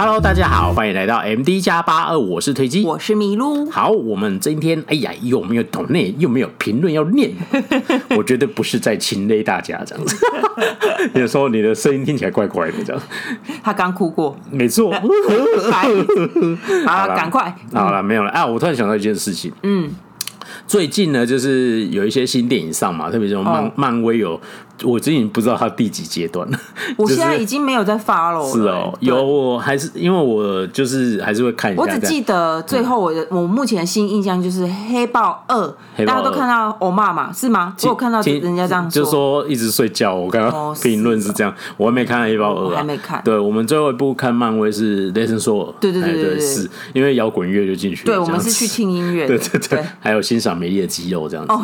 Hello，大家好，欢迎来到 MD 加八二，我是推机，我是麋鹿。好，我们今天哎呀，又没有懂内？又没有评论要念？我觉得不是在亲勒大家这样子。有时候你的声音听起来怪怪的这样。他刚哭过，没错。好了，赶快。好了，没有了啊！我突然想到一件事情，嗯，最近呢，就是有一些新电影上嘛，特别是漫漫威有。我最近不知道它第几阶段了。我现在已经没有在发了。是哦，有我还是因为我就是还是会看一下。我只记得最后我的我目前的新印象就是黑豹二，大家都看到欧妈嘛，是吗？我有看到人家这样说，就说一直睡觉。我看到 评论是这样，我还没看黑豹二，还没看。对，我们最后一部看漫威是雷神索尔。对对对对，是因为摇滚乐就进去。对，我们是去听音乐。对对对，还有欣赏美丽的肌肉这样子。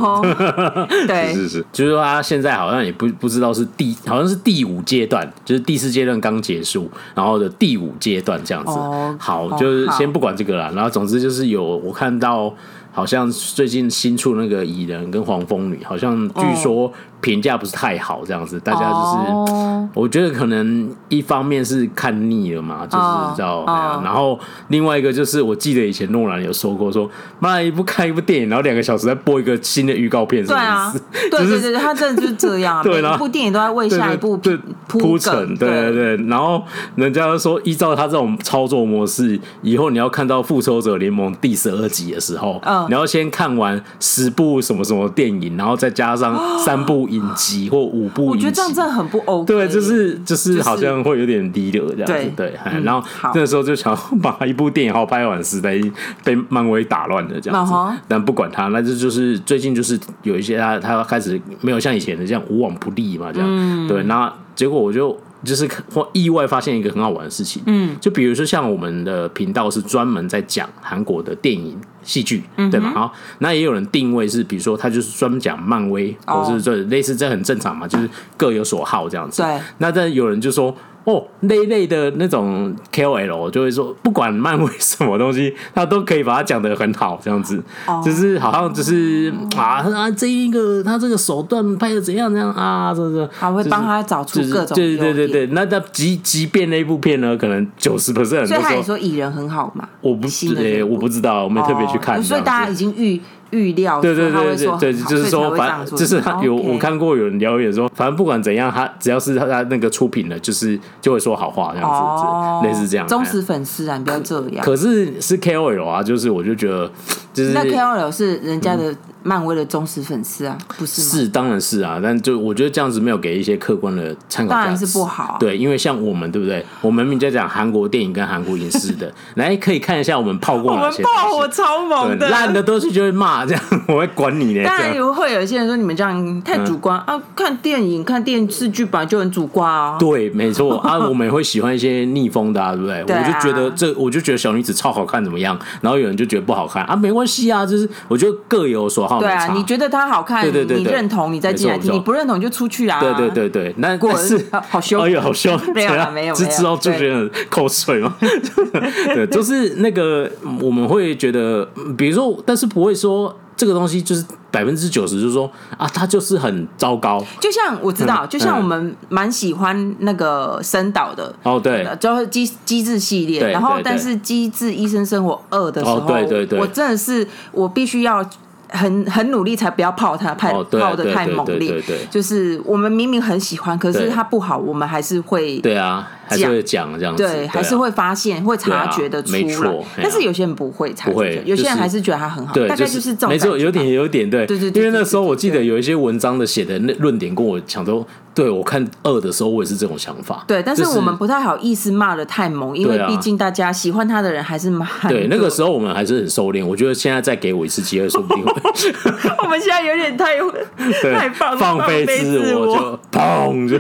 对，是是是，就是说他现在好像也不不知道是第。好像是第五阶段，就是第四阶段刚结束，然后的第五阶段这样子。Oh, 好，就是先不管这个了。然后总之就是有我看到，好像最近新出那个蚁人跟黄蜂女，好像据说。评价不是太好，这样子，大家就是，我觉得可能一方面是看腻了嘛，就是知道，然后另外一个就是，我记得以前诺兰有说过，说妈一部看一部电影，然后两个小时再播一个新的预告片，对啊，对对对，他真的就是这样，对，每部电影都在为下一部铺铺陈，对对。对，然后人家说依照他这种操作模式，以后你要看到复仇者联盟第十二集的时候，你要先看完十部什么什么电影，然后再加上三部。影集或五部，我觉得这样真的很不 OK。对，就是就是好像会有点低流这样子。对，然后那时候就想把一部电影好拍完，实在被漫威打乱了这样子。但不管他，那这就是最近就是有一些他他开始没有像以前的这样无往不利嘛，这样。对，那结果我就。就是或意外发现一个很好玩的事情，嗯，就比如说像我们的频道是专门在讲韩国的电影戏剧，嗯、对吧？好，那也有人定位是，比如说他就是专门讲漫威，哦、或是这类似，这很正常嘛，就是各有所好这样子。对，那但有人就说。哦，那一类的那种 KOL 就会说，不管漫威什么东西，他都可以把它讲得很好，这样子，就是好像就是啊啊，这一个他这个手段拍的怎样怎样啊，是不是？他会帮他找出各种对对对对，那他即即便那部片呢，可能九十 percent，所以他也说蚁人很好嘛？我不是哎，我不知道，我没特别去看，所以大家已经预。预料对对对对对，就是说，反正就是他有我看过有人留言说，反正不管怎样，他只要是他他那个出品的，就是就会说好话这样子，类似这样。忠实粉丝啊，你不要这样。可是是 KOL 啊，就是我就觉得，就是那 KOL 是人家的。漫威的忠实粉丝啊，不是吗？是，当然是啊，但就我觉得这样子没有给一些客观的参考，当然是不好啊。对，因为像我们，对不对？我们明明在讲韩国电影跟韩国影视的，来可以看一下我们泡过哪些。我们爆火超猛的，烂的东西就会骂，这样我会管你呢。当然有会有一些人说你们这样太主观啊，看电影、看电视剧本来就很主观啊。对，没错 啊，我们也会喜欢一些逆风的，啊对不对？我就觉得这，我就觉得小女子超好看，怎么样？然后有人就觉得不好看啊，没关系啊，就是我觉得各有所好。对啊，你觉得？他好看，对对对，你认同，你再进来听；你不认同，就出去啊！对对对对，那过是 好凶，哎呦，好凶！没有没有，只知道就觉得口水吗？对，就是那个我们会觉得，比如说，但是不会说这个东西就是百分之九十，就是说啊，它就是很糟糕。就像我知道，就像我们蛮喜欢那个深岛的哦，对，就是机机智系列。然后，但是《机智医生生活二》的时候，对对对，我真的是我必须要。很很努力才不要泡它，泡泡的太猛烈。就是我们明明很喜欢，可是它不好，我们还是会对啊，还是会讲这样子，对，还是会发现会察觉的出来。但是有些人不会察觉，有些人还是觉得他很好。大概就是这种，没错，有点有点对，对对。因为那时候我记得有一些文章的写的那论点跟我讲都。对，我看二的时候，我也是这种想法。对，但是我们不太好意思骂的太猛，因为毕竟大家喜欢他的人还是蛮。对，那个时候我们还是很收敛。我觉得现在再给我一次机会，说不定会。我们现在有点太 太放放飞自我，就砰就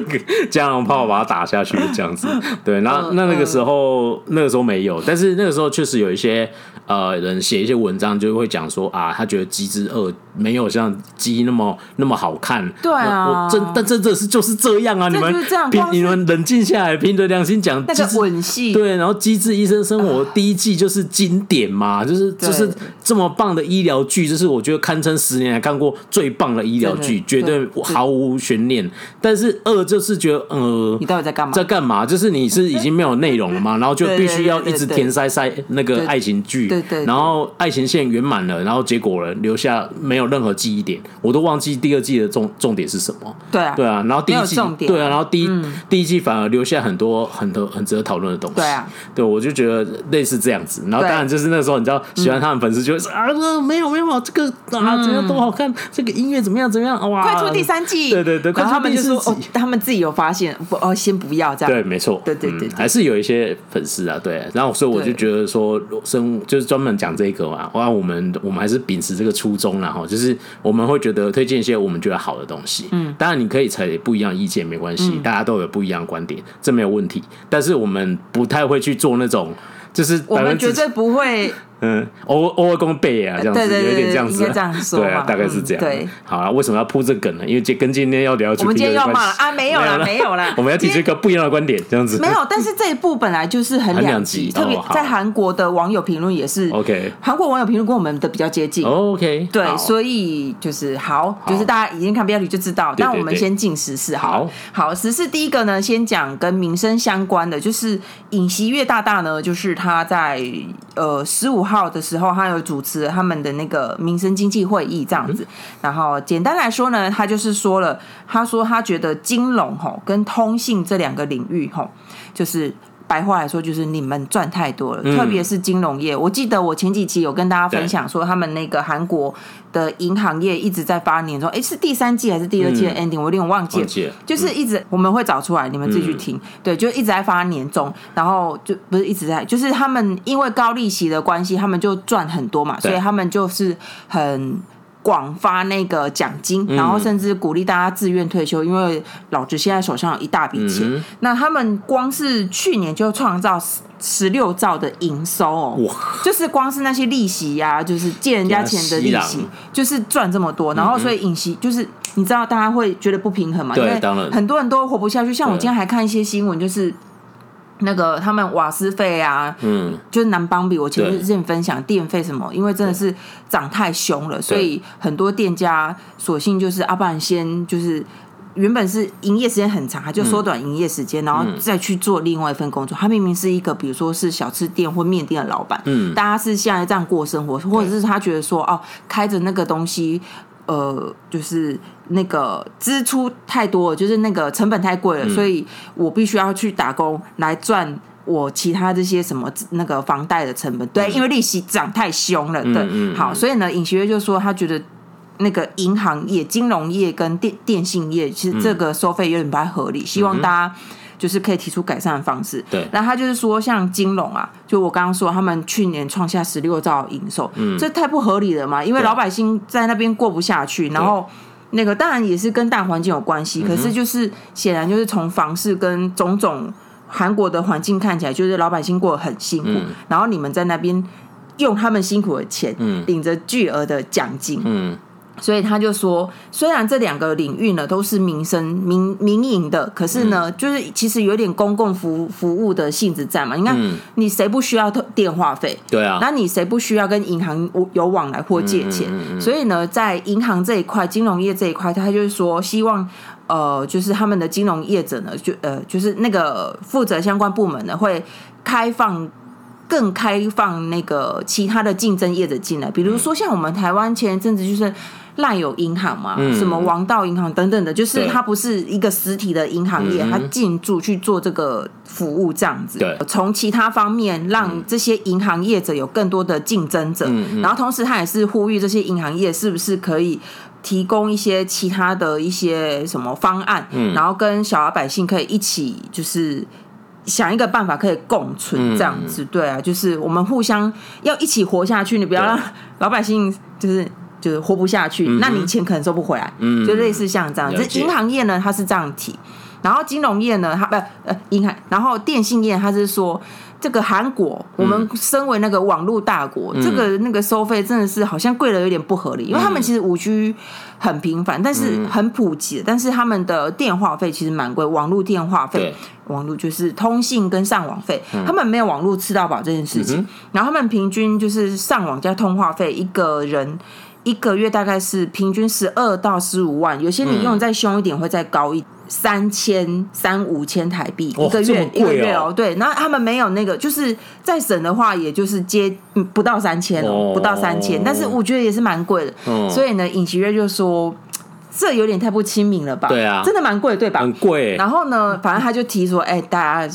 加农 炮把它打下去，这样子。对，那那那个时候那个时候没有，但是那个时候确实有一些呃人写一些文章，就会讲说啊，他觉得机智二没有像机那么那么好看。对啊，我真但这这是就。就是这样啊！你们凭你们冷静下来，凭着良心讲，那个吻戏对，然后《机智医生生活》第一季就是经典嘛，就是就是这么棒的医疗剧，就是我觉得堪称十年来看过最棒的医疗剧，绝对毫无悬念。但是二就是觉得，呃，你到底在干嘛？在干嘛？就是你是已经没有内容了吗？然后就必须要一直填塞塞那个爱情剧，对对，然后爱情线圆满了，然后结果了留下没有任何记忆点，我都忘记第二季的重重点是什么。对啊，对啊，然后第一季对啊，然后第一第一季反而留下很多很多很值得讨论的东西。对啊，对我就觉得类似这样子。然后当然就是那时候你知道喜欢他们粉丝就会说啊，没有没有这个啊怎样多好看，这个音乐怎么样怎么样哇，快出第三季。对对对，然后他们就说哦，他们自己有发现不哦，先不要这样。对，没错。对对对，还是有一些粉丝啊，对。然后所以我就觉得说生就是专门讲这个嘛，哇，我们我们还是秉持这个初衷然后就是我们会觉得推荐一些我们觉得好的东西。嗯，当然你可以采不一样意见没关系，大家都有不一样的观点，这没有问题。但是我们不太会去做那种，就是我们绝对不会。嗯，偶偶尔公背啊，这样子有一点这样子，这样说，对啊，大概是这样。对，好啊，为什么要铺这梗呢？因为这跟今天要聊，我们今天要骂啊，没有了，没有了，我们要提出一个不一样的观点，这样子。没有，但是这一部本来就是很两极，特别在韩国的网友评论也是 OK，韩国网友评论跟我们的比较接近，OK，对，所以就是好，就是大家已经看标题就知道。那我们先进时事，好，好，时事第一个呢，先讲跟民生相关的，就是尹锡悦大大呢，就是他在呃十五号的时候，他有。主持他们的那个民生经济会议这样子，然后简单来说呢，他就是说了，他说他觉得金融吼跟通信这两个领域吼，就是。白话来说，就是你们赚太多了，嗯、特别是金融业。我记得我前几期有跟大家分享说，他们那个韩国的银行业一直在发年终，哎，是第三季还是第二季的 ending？、嗯、我有点忘记了，记了就是一直我们会找出来，你们自己去听。嗯、对，就一直在发年终，然后就不是一直在，就是他们因为高利息的关系，他们就赚很多嘛，所以他们就是很。广发那个奖金，然后甚至鼓励大家自愿退休，因为老子现在手上有一大笔钱。嗯、那他们光是去年就创造十六兆的营收哦，就是光是那些利息呀、啊，就是借人家钱的利息，就是赚这么多。然后所以影息就是你知道大家会觉得不平衡嘛？对因为很多人都活不下去。像我今天还看一些新闻，就是。那个他们瓦斯费啊，嗯，就是南邦比。我前面之前分享电费什么，因为真的是涨太凶了，所以很多店家索性就是阿不然先就是原本是营业时间很长，他就缩短营业时间，然后再去做另外一份工作。他明明是一个比如说是小吃店或面店的老板，嗯，大家是现在这样过生活，或者是他觉得说哦，开着那个东西。呃，就是那个支出太多了，就是那个成本太贵了，嗯、所以我必须要去打工来赚我其他这些什么那个房贷的成本。对，嗯、因为利息涨太凶了。对，好，所以呢，尹学月就说他觉得那个银行业、金融业跟电电信业，其实这个收费有点不太合理，希望大家。就是可以提出改善的方式。对，那他就是说，像金融啊，就我刚刚说，他们去年创下十六兆营收，嗯，这太不合理了嘛。因为老百姓在那边过不下去，然后那个当然也是跟大环境有关系。可是就是显然就是从房市跟种种韩国的环境看起来，就是老百姓过得很辛苦。嗯、然后你们在那边用他们辛苦的钱，嗯，领着巨额的奖金，嗯。所以他就说，虽然这两个领域呢都是民生民民营的，可是呢，嗯、就是其实有点公共服服务的性质在嘛。你看，嗯、你谁不需要电话费？对啊，那你谁不需要跟银行有往来或借钱？所以呢，在银行这一块、金融业这一块，他就是说，希望呃，就是他们的金融业者呢，就呃，就是那个负责相关部门呢，会开放。更开放那个其他的竞争业者进来，比如说像我们台湾前一阵子就是赖有银行嘛，嗯、什么王道银行等等的，就是它不是一个实体的银行业，它进驻去做这个服务这样子。对，从其他方面让这些银行业者有更多的竞争者，嗯、然后同时他也是呼吁这些银行业是不是可以提供一些其他的一些什么方案，嗯、然后跟小老百姓可以一起就是。想一个办法可以共存这样子，嗯、对啊，就是我们互相要一起活下去，你不要让老百姓就是就是活不下去，嗯、那你钱可能收不回来，嗯、就类似像这样。这银行业呢，它是这样提，然后金融业呢，它不呃银行，然后电信业它是说。这个韩国，我们身为那个网络大国，嗯、这个那个收费真的是好像贵了有点不合理，因为他们其实五 G 很频繁，但是很普及，但是他们的电话费其实蛮贵，网络电话费，网络就是通信跟上网费，他们没有网络吃到饱这件事情，然后他们平均就是上网加通话费一个人。一个月大概是平均十二到十五万，有些你用再凶一点会再高一三千三五千台币一个月，一个月哦。对，然后他们没有那个，就是再省的话，也就是接不到三千哦，不到三千。但是我觉得也是蛮贵的，所以呢，尹奇瑞就说这有点太不亲民了吧？对啊，真的蛮贵，对吧？很贵。然后呢，反正他就提说，哎，大家。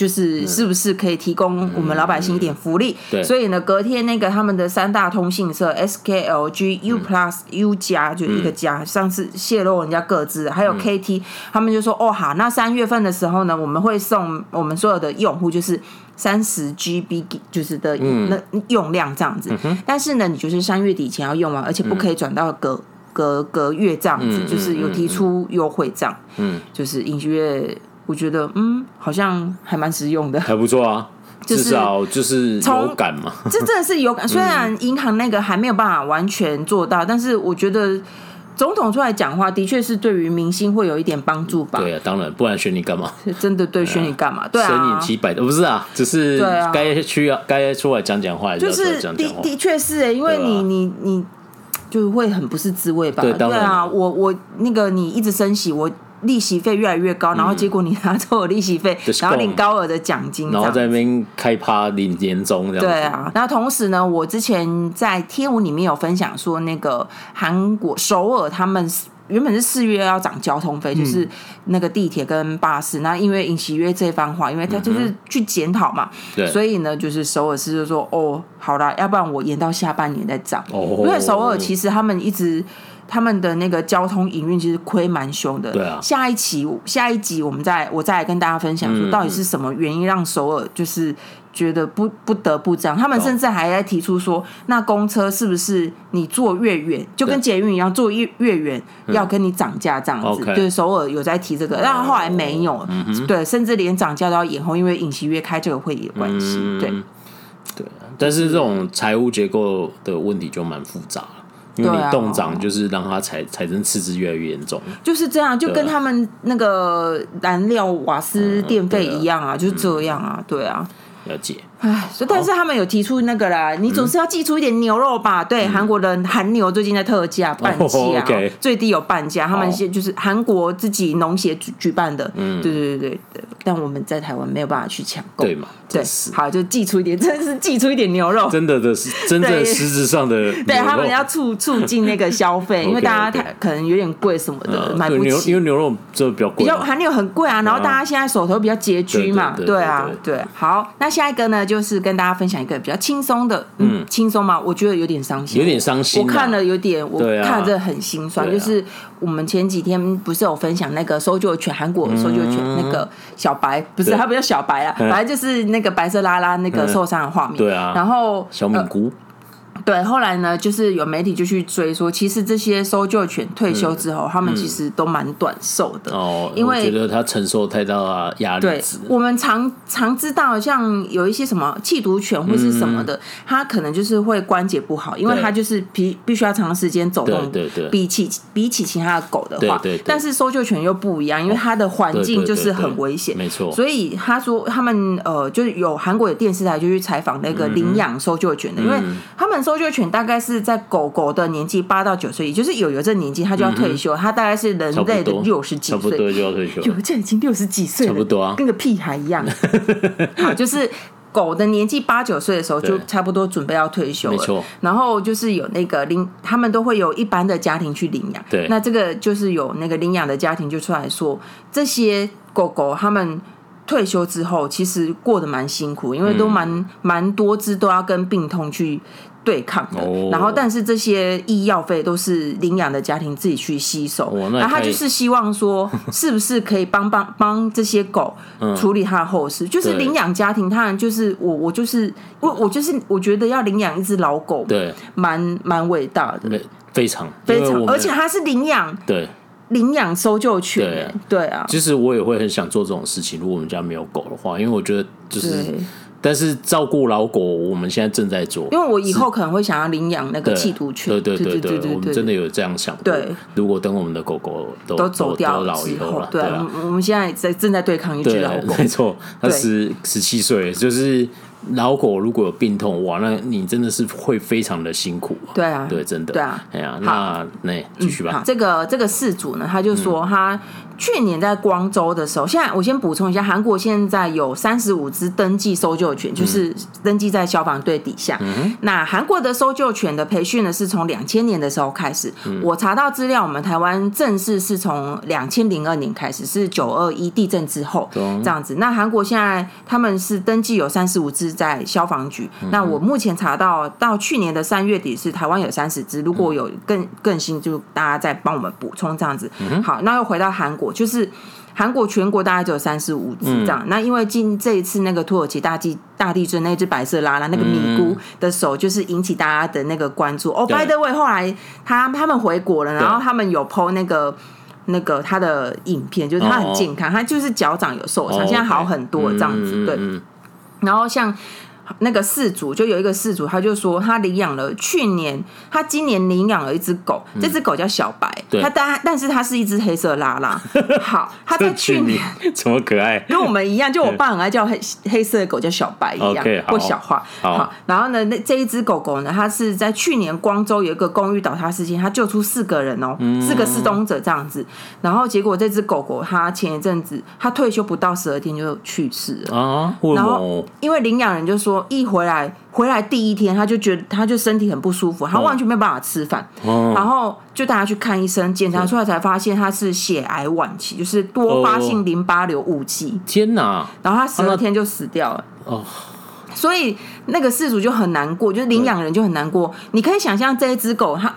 就是是不是可以提供我们老百姓一点福利？对，所以呢，隔天那个他们的三大通信社 SKLG、U Plus、U 加就一个加，上次泄露人家各自，还有 KT，他们就说哦好，那三月份的时候呢，我们会送我们所有的用户就是三十 GB 就是的那用量这样子，但是呢，你就是三月底前要用完，而且不可以转到隔隔隔月这样子，就是有提出优惠这样，嗯，就是尹锡悦。我觉得嗯，好像还蛮实用的，还不错啊，至少就是有感嘛。这真的是有感，虽然银行那个还没有办法完全做到，但是我觉得总统出来讲话，的确是对于明星会有一点帮助吧。对啊，当然，不然选你干嘛？真的对，选你干嘛？对啊，选你几百的不是啊，只是该需要该出来讲讲话，就是的的确是哎，因为你你你就会很不是滋味吧？对啊，我我那个你一直升息我。利息费越来越高，然后结果你拿走利息费，嗯、然后领高额的奖金，然后在那边开趴领年终这样。对啊，那同时呢，我之前在贴文里面有分享说，那个韩国首尔他们原本是四月要涨交通费，嗯、就是那个地铁跟巴士。那因为尹锡悦这番话，因为他就是去检讨嘛，所以呢，就是首尔市就说哦，好啦，要不然我延到下半年再涨。哦，因为首尔其实他们一直。他们的那个交通营运其实亏蛮凶的。对啊。下一期下一集我们再我再来跟大家分享说，到底是什么原因让首尔就是觉得不不得不这样？他们甚至还在提出说，那公车是不是你坐越远，就跟捷运一样，坐越越远要跟你涨价这样子？就是首尔有在提这个，但后来没有。对，甚至连涨价都要延后，因为尹锡悦开这个会议的关系。对。对。但是这种财务结构的问题就蛮复杂。因为你冻涨，就是让它财财政赤字越来越严重，就是这样，就跟他们那个燃料、瓦斯、电费一样啊，就是这样啊，对啊，了解。唉，但是他们有提出那个啦，你总是要寄出一点牛肉吧？对，韩国的韩牛最近在特价半价，最低有半价。他们现就是韩国自己农协举举办的，对对对对对。但我们在台湾没有办法去抢购，对嘛？对，好，就寄出一点，真的是寄出一点牛肉，真的的是真正实质上的。对他们要促促进那个消费，因为大家可能有点贵什么的，买不起。因为牛肉就比较贵，比较韩牛很贵啊。然后大家现在手头比较拮据嘛，对啊，对。好，那下一个呢？就是跟大家分享一个比较轻松的，嗯，轻松嘛？我觉得有点伤心，有点伤心。我看了有点，我看着很心酸。就是我们前几天不是有分享那个搜救犬，韩国搜救犬那个小白，不是他不叫小白啊，反正就是那个白色拉拉那个受伤的画面。对啊，然后小敏姑。对，后来呢，就是有媒体就去追说，其实这些搜救犬退休之后，他们其实都蛮短寿的。哦，因为觉得他承受太大的压力。对，我们常常知道，像有一些什么缉毒犬或是什么的，它可能就是会关节不好，因为它就是必必须要长时间走动。对对。比起比起其他的狗的话，对对。但是搜救犬又不一样，因为它的环境就是很危险。没错。所以他说，他们呃，就是有韩国的电视台就去采访那个领养搜救犬的，因为他们搜。救犬大概是在狗狗的年纪八到九岁，也就是有有这年纪，它就要退休。它大概是人类的六十几岁，差不多就要退休。有这已经六十几岁，差不多啊，跟个屁孩一样。好，就是狗的年纪八九岁的时候，就差不多准备要退休了。然后就是有那个领，他们都会有一般的家庭去领养。对。那这个就是有那个领养的家庭就出来说，这些狗狗他们。退休之后，其实过得蛮辛苦，因为都蛮蛮多只都要跟病痛去对抗的。然后，但是这些医药费都是领养的家庭自己去吸收。然后他就是希望说，是不是可以帮帮 帮这些狗处理他的后事？就是领养家庭，他就是我，我就是我，我就是我觉得要领养一只老狗，对，蛮蛮伟大的，非常非常，而且他是领养，对。领养搜救犬，对，对啊。其实我也会很想做这种事情。如果我们家没有狗的话，因为我觉得就是但是照顾老狗，我们现在正在做，因为我以后可能会想要领养那个缉毒犬。对对对对对，我们真的有这样想过。对，如果等我们的狗狗都都走掉老以后了，对，我们现在在正在对抗一只老狗，没错，它十十七岁，就是。老狗如果有病痛，哇，那你真的是会非常的辛苦。对啊，对，真的。对啊，哎呀，那那继续吧。这个这个事主呢，他就说他去年在光州的时候，现在我先补充一下，韩国现在有三十五只登记搜救犬，就是登记在消防队底下。嗯那韩国的搜救犬的培训呢，是从两千年的时候开始。我查到资料，我们台湾正式是从两千零二年开始，是九二一地震之后这样子。那韩国现在他们是登记有三十五只。在消防局，那我目前查到到去年的三月底是台湾有三十只，如果有更更新，就大家再帮我们补充这样子。好，那又回到韩国，就是韩国全国大概只有三十五只这样。那因为近这一次那个土耳其大地大地震，那只白色拉拉那个米姑的手，就是引起大家的那个关注。哦，by the way，后来他他们回国了，然后他们有 po 那个那个他的影片，就是他很健康，他就是脚掌有受伤，现在好很多这样子，对。然后像那个饲主，就有一个饲主，他就说他领养了去年，他今年领养了一只狗，这只狗叫小白，他但但是它是一只黑色拉拉。好，他在去年怎 么可爱？跟我们一样，就我爸很爱叫黑黑色的狗叫小白一样，或小花。好，然后呢，那这一只狗狗呢，它是在去年光州有一个公寓倒塌事件，它救出四个人哦，四个失踪者这样子。然后结果这只狗狗，它前一阵子它退休不到十二天就去世了啊。然后因为领养人就说。一回来，回来第一天他就觉得他就身体很不舒服，他完全没办法吃饭，哦、然后就带他去看医生，检查出来才发现他是血癌晚期，就是多发性淋巴瘤五期。天哪！然后他十二天就死掉了。哦，所以那个事主就很难过，就是领养人就很难过。你可以想象这一只狗，它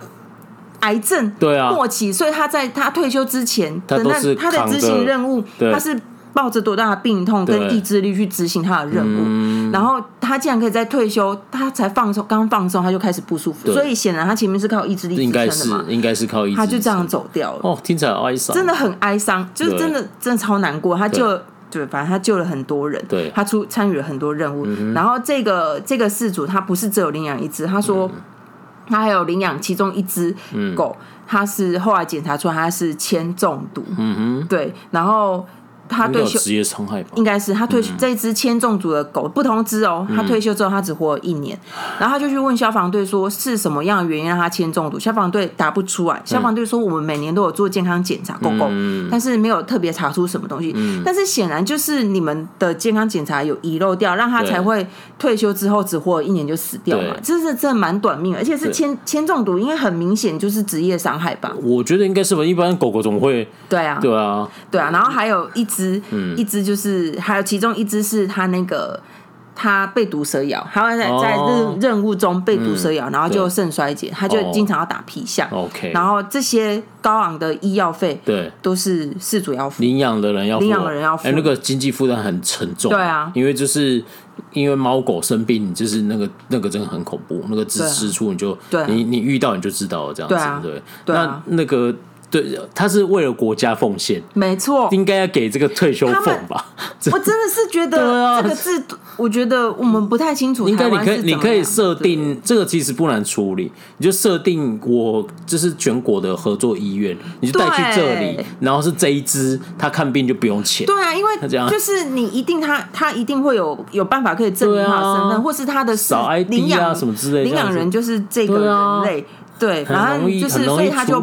癌症对啊末期，所以他在他退休之前的那他的执行任务，他是。抱着多大的病痛跟意志力去执行他的任务，嗯、然后他竟然可以在退休，他才放松，刚放松他就开始不舒服，所以显然他前面是靠意志力支撑的嘛，应该是靠意志力，他就这样走掉了。哦，听起来哀伤，真的很哀伤，就是真的真的超难过。他就，对，对，反正他救了很多人，对，他出参与了很多任务。嗯、然后这个这个事主他不是只有领养一只，他说他还有领养其中一只狗，嗯、他是后来检查出来他是铅中毒，嗯哼，对，然后。他退休职业伤害吧，应该是他退休这一只铅中毒的狗，不同只哦。他退休之后，他只活了一年，然后他就去问消防队说是什么样的原因让他铅中毒？消防队答不出来。消防队说我们每年都有做健康检查，狗狗，但是没有特别查出什么东西。但是显然就是你们的健康检查有遗漏掉，让他才会退休之后只活了一年就死掉嘛。这是真的蛮短命，而且是铅铅中毒，因为很明显就是职业伤害吧？我觉得应该是吧。一般狗狗怎么会？对啊，对啊，对啊。然后还有一。只，嗯、一只就是，还有其中一只是他那个他被毒蛇咬，他会在在任任务中被毒蛇咬，嗯、然后就肾衰竭，对他就经常要打皮下。OK，、哦、然后这些高昂的医药费，对，都是事主要付，领养的人要付，领养的人要付，哎，那个经济负担很沉重。对啊，因为就是因为猫狗生病，就是那个那个真的很恐怖，那个支支出你就，你你遇到你就知道了，这样子，对，那那个。对，他是为了国家奉献，没错，应该要给这个退休俸吧？我真的是觉得 这个制度，我觉得我们不太清楚。应该你可以，你可以设定这个其实不难处理，你就设定我就是全国的合作医院，你就带去这里，然后是这一支，他看病就不用钱。对啊，因为就是你一定他他一定会有有办法可以证明他的身份，或是他的少 ID 啊什么之类，领养人就是这个人类。对，然后就是，所以他就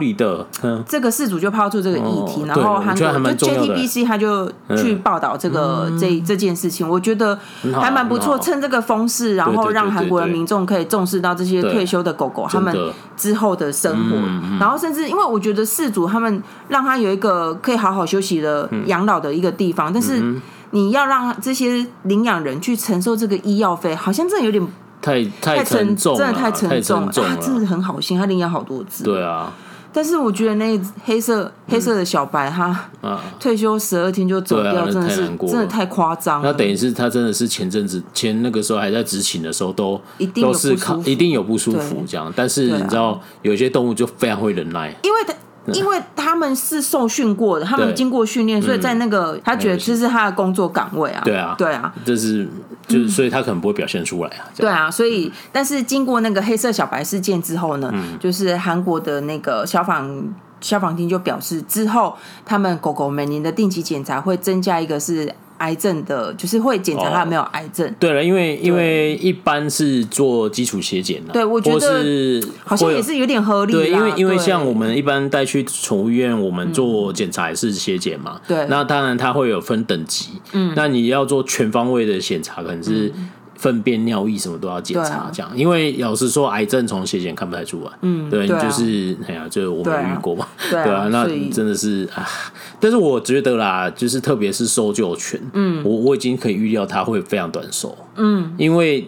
这个事主就抛出这个议题，然后韩国就 JTBC 他就去报道这个这这件事情，我觉得还蛮不错，趁这个风势，然后让韩国的民众可以重视到这些退休的狗狗他们之后的生活，然后甚至因为我觉得事主他们让他有一个可以好好休息的养老的一个地方，但是你要让这些领养人去承受这个医药费，好像真的有点。太太沉重，真的太沉重了。他真的很好心，他领养好多只。对啊，但是我觉得那黑色黑色的小白，他退休十二天就走掉，真的是真的太夸张。那等于是他真的是前阵子前那个时候还在执勤的时候，都都是靠一定有不舒服这样。但是你知道，有些动物就非常会忍耐，因为他因为他们是受训过的，他们经过训练，所以在那个他觉得这是他的工作岗位啊。对啊，对啊，这是就是所以他可能不会表现出来啊。对啊，所以但是经过那个黑色小白事件之后呢，就是韩国的那个消防消防厅就表示，之后他们狗狗每年的定期检查会增加一个是。癌症的，就是会检查他有没有癌症。哦、对了，因为因为一般是做基础血检的，对，我觉得是好像也是有点合理。对，因为因为像我们一般带去宠物医院，我们做检查也是血检嘛。对、嗯，那当然它会有分等级。嗯，那你要做全方位的检查，可能是。粪便、尿液什么都要检查，这样，因为老实说，癌症从血检看不太出来。嗯，对，就是哎呀，就我们遇过嘛，对啊，那真的是啊。但是我觉得啦，就是特别是搜救犬，嗯，我我已经可以预料它会非常短寿，嗯，因为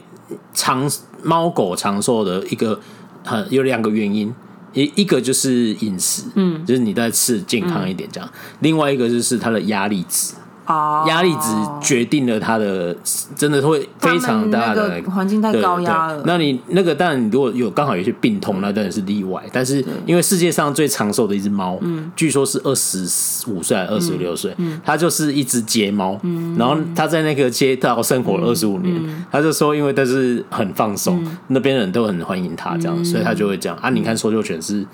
长猫狗长寿的一个很有两个原因，一一个就是饮食，嗯，就是你在吃健康一点这样，另外一个就是它的压力值。哦，压力值决定了它的，真的会非常大的环境太高压了。那你那个当然，你如果有刚好有些病痛，那当然是例外。但是因为世界上最长寿的一只猫，据说是二十五岁还是二十六岁，它就是一只街猫。然后它在那个街道生活了二十五年，他就说，因为它是很放松，那边人都很欢迎它，这样，所以他就会这样啊。你看搜救犬是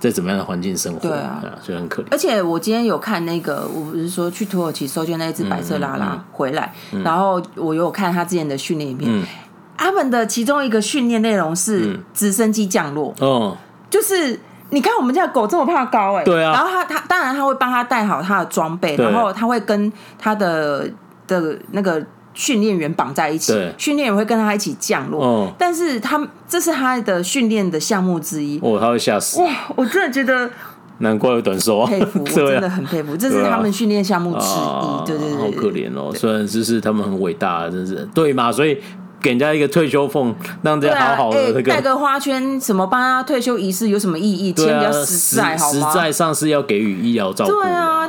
在怎么样的环境生活？对啊，所以很可怜。而且我今天有看那个，我不是说去土耳其搜救。那一只白色拉拉回来，然后我有看他之前的训练影片，嗯、他们的其中一个训练内容是直升机降落。哦、嗯，就是你看我们家狗这么怕高哎、欸，对啊，然后他他当然他会帮他带好他的装备，然后他会跟他的的那个训练员绑在一起，训练员会跟他一起降落。哦、但是他这是他的训练的项目之一。哦，他会吓死！哇，我真的觉得。难怪有短寿啊！佩服，我真的很佩服，这是他们训练项目之一。对对对，好可怜哦。虽然就是他们很伟大，真是对嘛？所以给人家一个退休俸，让人家好好的带个花圈，什么帮他退休仪式有什么意义？钱比较实在，好吗？实在上是要给予医疗照顾。对啊。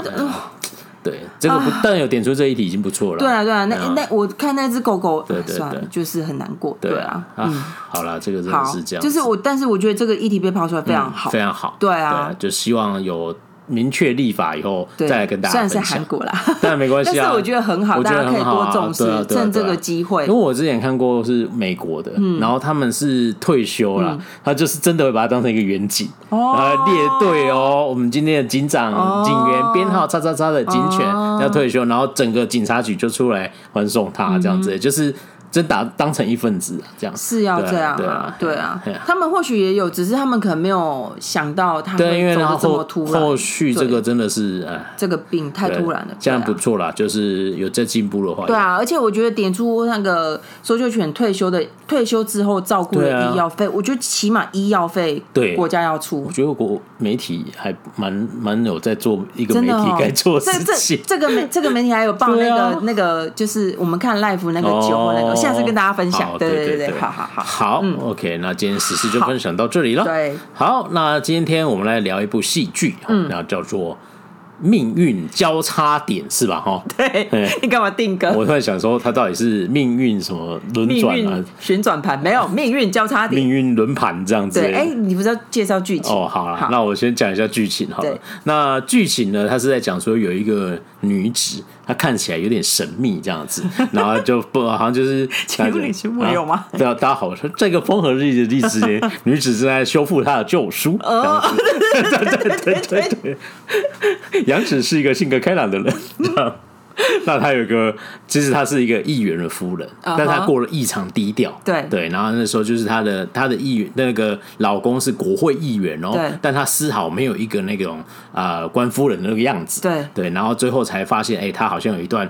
对，这个不但有点出这一题已经不错了。对啊，对啊，那那我看那只狗狗，对对对，就是很难过。对啊，嗯，好了，这个真的是这样。就是我，但是我觉得这个议题被抛出来非常好，非常好。对啊，就希望有。明确立法以后再来跟大家分享。虽然是韩国啦，但没关系啊。但是我觉得很好，大家可以多重视，趁这个机会。因为我之前看过是美国的，然后他们是退休了，他就是真的会把它当成一个员警，然后列队哦。我们今天的警长、警员编号叉叉叉的警犬要退休，然后整个警察局就出来欢送他，这样子就是。真打当成一份子啊，这样是要这样啊，对啊，他们或许也有，只是他们可能没有想到他会走的这么突然。后续这个真的是哎，这个病太突然了，这样不错啦，就是有在进步的话。对啊，而且我觉得点出那个搜救犬退休的退休之后照顾的医药费，我觉得起码医药费对国家要出。我觉得国媒体还蛮蛮有在做一个媒体该做的事情。这个媒这个媒体还有报那个 那个，就是我们看 life 那个酒那个。下次跟大家分享，对对对，好好好，好，OK，那今天时事就分享到这里了。对，好，那今天我们来聊一部戏剧，嗯，然后叫做。命运交叉点是吧？哈，对，你干嘛定格？我突然想说，它到底是命运什么轮转啊？旋转盘没有，命运交叉点，命运轮盘这样子。对，哎，你不是要介绍剧情？哦，好了，那我先讲一下剧情好了。那剧情呢，它是在讲说有一个女子，她看起来有点神秘这样子，然后就不好像就是请问你是没有吗？对啊，大家好，说这个风和日丽的日子里，女子正在修复她的旧书。哦，对对对对对。杨子是一个性格开朗的人，那他有个，其实他是一个议员的夫人，但他过了异常低调。对对，然后那时候就是他的他的议员那个老公是国会议员哦，但他丝毫没有一个那种啊官夫人的那个样子。对对，然后最后才发现，哎，他好像有一段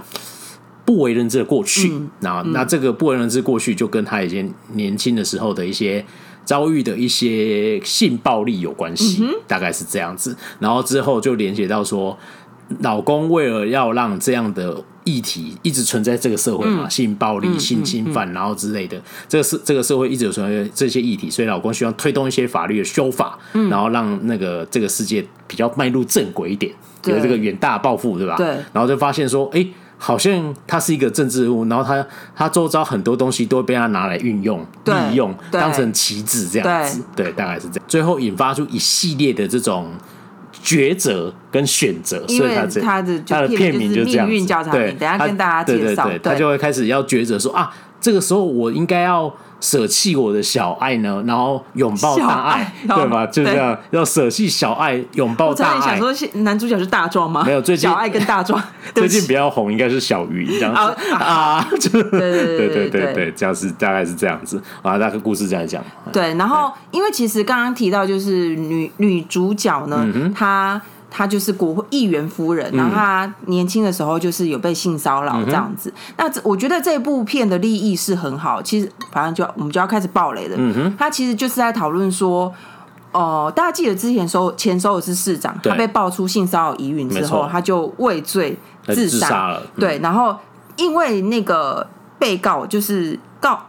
不为人知的过去。然后那这个不为人知过去，就跟他以前年轻的时候的一些。遭遇的一些性暴力有关系，嗯、大概是这样子。然后之后就连接到说，老公为了要让这样的议题一直存在这个社会嘛，嗯、性暴力、嗯、性侵犯，然后之类的，这个是这个社会一直有存在这些议题，所以老公希望推动一些法律的修法，嗯、然后让那个这个世界比较迈入正轨一点，有对这个远大抱负，对吧？对。然后就发现说，哎。好像他是一个政治人物，然后他他周遭很多东西都会被他拿来运用、对利用，当成棋子这样子，对，对，大概是这样。最后引发出一系列的这种抉择跟选择，所以他这他的他的片名就是命运交叉名，等下跟大家介绍，他就会开始要抉择说啊，这个时候我应该要。舍弃我的小爱呢，然后拥抱大爱，对吧？就这样，要舍弃小爱，拥抱大爱。我想说，男主角是大壮吗？没有，最近小爱跟大壮 最近比较红，应该是小鱼这样子啊。就对对对对对，这样是大概是这样子啊。大概故事这样讲。对，然后因为其实刚刚提到，就是女女主角呢，她。她就是国会议员夫人，然后她年轻的时候就是有被性骚扰这样子。嗯、那我觉得这部片的立意是很好，其实反正就我们就要开始爆雷了。嗯哼，他其实就是在讨论说，哦、呃，大家记得之前收前收的是市长，他被爆出性骚扰疑云之后，他就畏罪自杀了。对，然后因为那个被告就是告。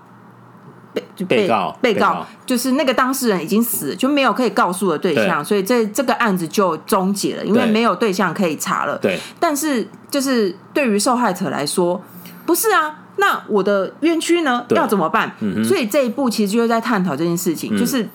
被就被，被告，被告。就是那个当事人已经死了，就没有可以告诉的对象，对，所以这这个案子就终结了，因为没有对象可以查了。对，但是就是对于受害者来说，不是啊，那我的冤屈呢要怎么办？嗯？所以这一步其实就是在探讨这件事情，嗯，就是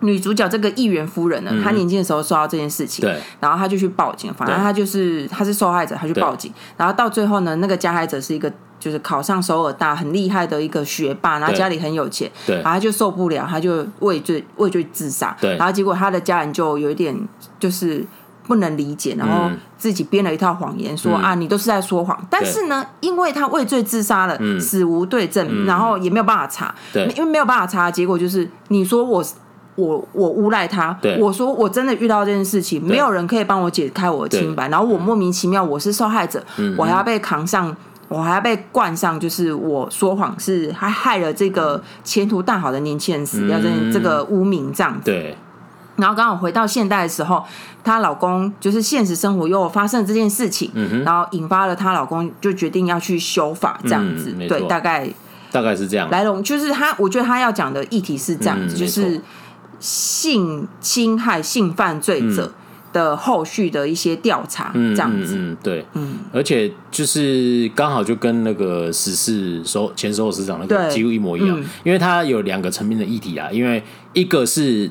女主角这个议员夫人呢，嗯，她年轻的时候受到这件事情，对，然后她就去报警，反正她就是她是受害者，她去报警，然后到最后呢，那个加害者是一个。就是考上首尔大很厉害的一个学霸，然后家里很有钱，对，然后他就受不了，他就畏罪畏罪自杀，对，然后结果他的家人就有一点就是不能理解，然后自己编了一套谎言说、嗯、啊，你都是在说谎，但是呢，因为他畏罪自杀了，死无对证、嗯，然后也没有办法查，对，因为没有办法查，结果就是你说我我我诬赖他，对，我说我真的遇到这件事情，没有人可以帮我解开我的清白，然后我莫名其妙我是受害者，嗯、我还要被扛上。我还要被冠上，就是我说谎是还害了这个前途大好的年轻人死掉，这、嗯、这个污名这样子。对。然后刚好回到现代的时候，她老公就是现实生活又发生了这件事情、嗯，然后引发了她老公就决定要去修法这样子。嗯、对，大概大概是这样。来龙就是他，我觉得他要讲的议题是这样子，嗯、就是性侵害、性犯罪者。嗯的后续的一些调查，这样子，嗯，嗯对，嗯，而且就是刚好就跟那个十四首前首尔市长那个几乎一模一样，嗯、因为他有两个层面的议题啊，因为一个是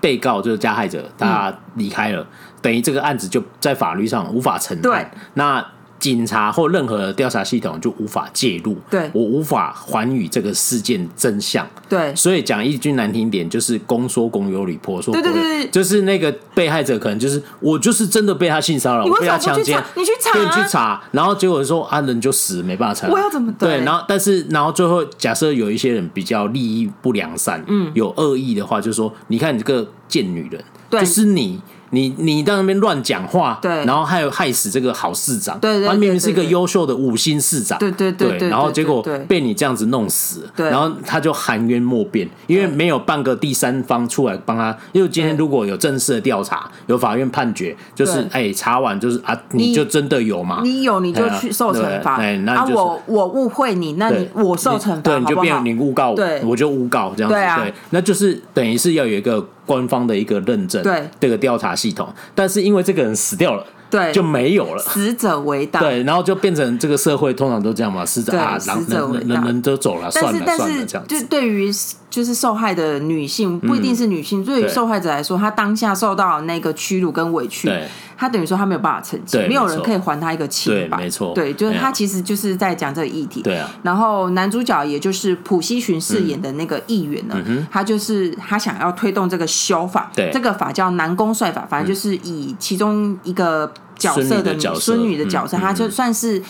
被告就是加害者，他离开了，嗯、等于这个案子就在法律上无法承担，对，那。警察或任何的调查系统就无法介入，对，我无法还原这个事件真相，对，所以讲一句难听点，就是公说公有理，婆说婆有理，对对对，就是那个被害者可能就是我就是真的被他性骚扰，我被他强奸，你去查，你去查，然后结果说啊人就死，没办法查，我要怎么对？对，然后但是然后最后假设有一些人比较利益不良善，嗯，有恶意的话，就是说你看你这个贱女人，对，就是你。你你在那边乱讲话，对，然后害有害死这个好市长，对，对，他明明是一个优秀的五星市长，对对对，然后结果被你这样子弄死，对，然后他就含冤莫辩，因为没有半个第三方出来帮他。因为今天如果有正式的调查，有法院判决，就是哎查完就是啊，你就真的有吗？你有你就去受惩罚，哎，那我我误会你，那你我受惩罚，对，你就变你诬告我，我就诬告这样子，对，那就是等于是要有一个。官方的一个认证，对。这个调查系统，但是因为这个人死掉了，对。就没有了，死者为大，对，然后就变成这个社会通常都这样嘛，死者啊，死者为大，人人人都走了，算了算了，这样子。就对于就是受害的女性，不一定是女性，嗯、对于受害者来说，她当下受到那个屈辱跟委屈。对他等于说他没有办法澄清，没有人可以还他一个清白。没错，对，就是他其实就是在讲这个议题。对啊。然后男主角也就是普希群饰演的那个议员呢，嗯、他就是他想要推动这个修法，对，这个法叫南宫帅法，反正就是以其中一个角色的孙女的角色，她就算是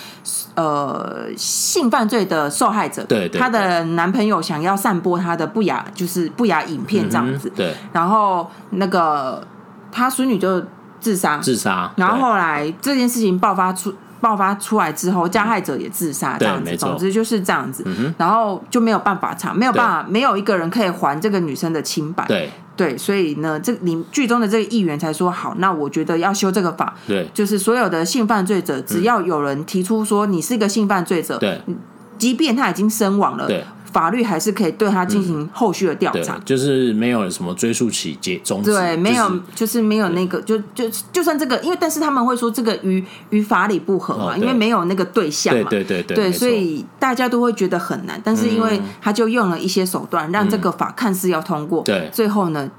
呃性犯罪的受害者。对，她的男朋友想要散播她的不雅，就是不雅影片这样子。对。然后那个她孙女就。自杀，自杀。然后后来这件事情爆发出爆发出来之后，加害者也自杀，这样子。总之就是这样子。嗯、然后就没有办法查，没有办法，没有一个人可以还这个女生的清白。对对，所以呢，这你剧中的这个议员才说好，那我觉得要修这个法。对，就是所有的性犯罪者，只要有人提出说你是一个性犯罪者，对，即便他已经身亡了，对。法律还是可以对他进行后续的调查，就是没有什么追溯期结终止，对，没有，就是没有那个，就就就算这个，因为但是他们会说这个与与法理不合嘛，因为没有那个对象嘛，对对对对，所以大家都会觉得很难，但是因为他就用了一些手段，让这个法看似要通过，对，最后呢，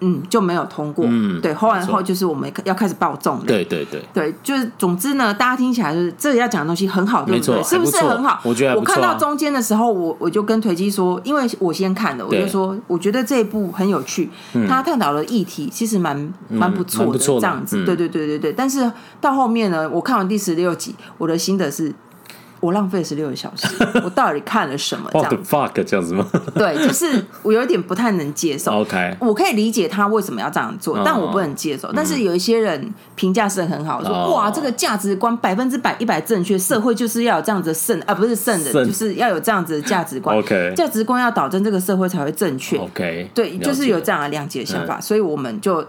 嗯，就没有通过。嗯，对，后来后就是我们要开始报重了。对对对，对，就是总之呢，大家听起来就是这个要讲的东西很好，对不对？是不是很好？我觉得我看到中间的时候，我我就跟推机说，因为我先看的，我就说我觉得这一部很有趣，他探讨的议题其实蛮蛮不错的，这样子。对对对对对，但是到后面呢，我看完第十六集，我的心得是。我浪费十六个小时，我到底看了什么？这样 fuck 这样子吗？对，就是我有点不太能接受。OK，我可以理解他为什么要这样做，但我不能接受。但是有一些人评价是很好，说哇，这个价值观百分之百一百正确，社会就是要有这样子的圣啊，不是圣人，就是要有这样子的价值观。OK，价值观要导正这个社会才会正确。OK，对，就是有这样的谅解的想法，所以我们就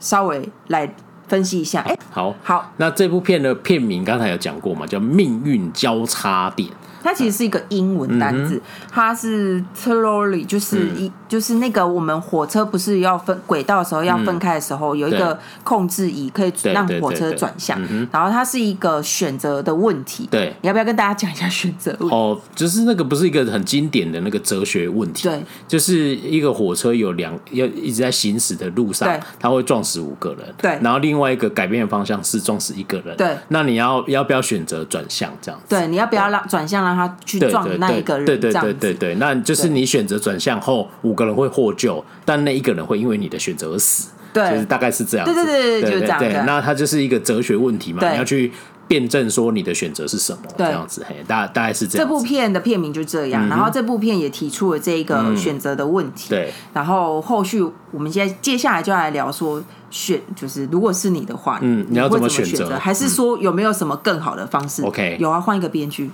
稍微来。分析一下，哎，好，好，那这部片的片名刚才有讲过嘛，叫《命运交叉点》。它其实是一个英文单字，它是 trolley，就是一就是那个我们火车不是要分轨道的时候要分开的时候，有一个控制仪可以让火车转向，然后它是一个选择的问题。对，你要不要跟大家讲一下选择问题？哦，就是那个不是一个很经典的那个哲学问题。对，就是一个火车有两要一直在行驶的路上，它会撞死五个人。对，然后另外一个改变的方向是撞死一个人。对，那你要要不要选择转向这样子？对，你要不要让转向让？他去撞那一个人，对对对对对，那就是你选择转向后，五个人会获救，但那一个人会因为你的选择而死，对，就是大概是这样，对对对对，就是这样。那它就是一个哲学问题嘛，你要去辩证说你的选择是什么，这样子，嘿，大大概是这样。这部片的片名就这样，然后这部片也提出了这个选择的问题，对，然后后续我们现在接下来就来聊说。选就是，如果是你的话，嗯，你要怎么选择？还是说有没有什么更好的方式？OK，有啊，换一个编剧，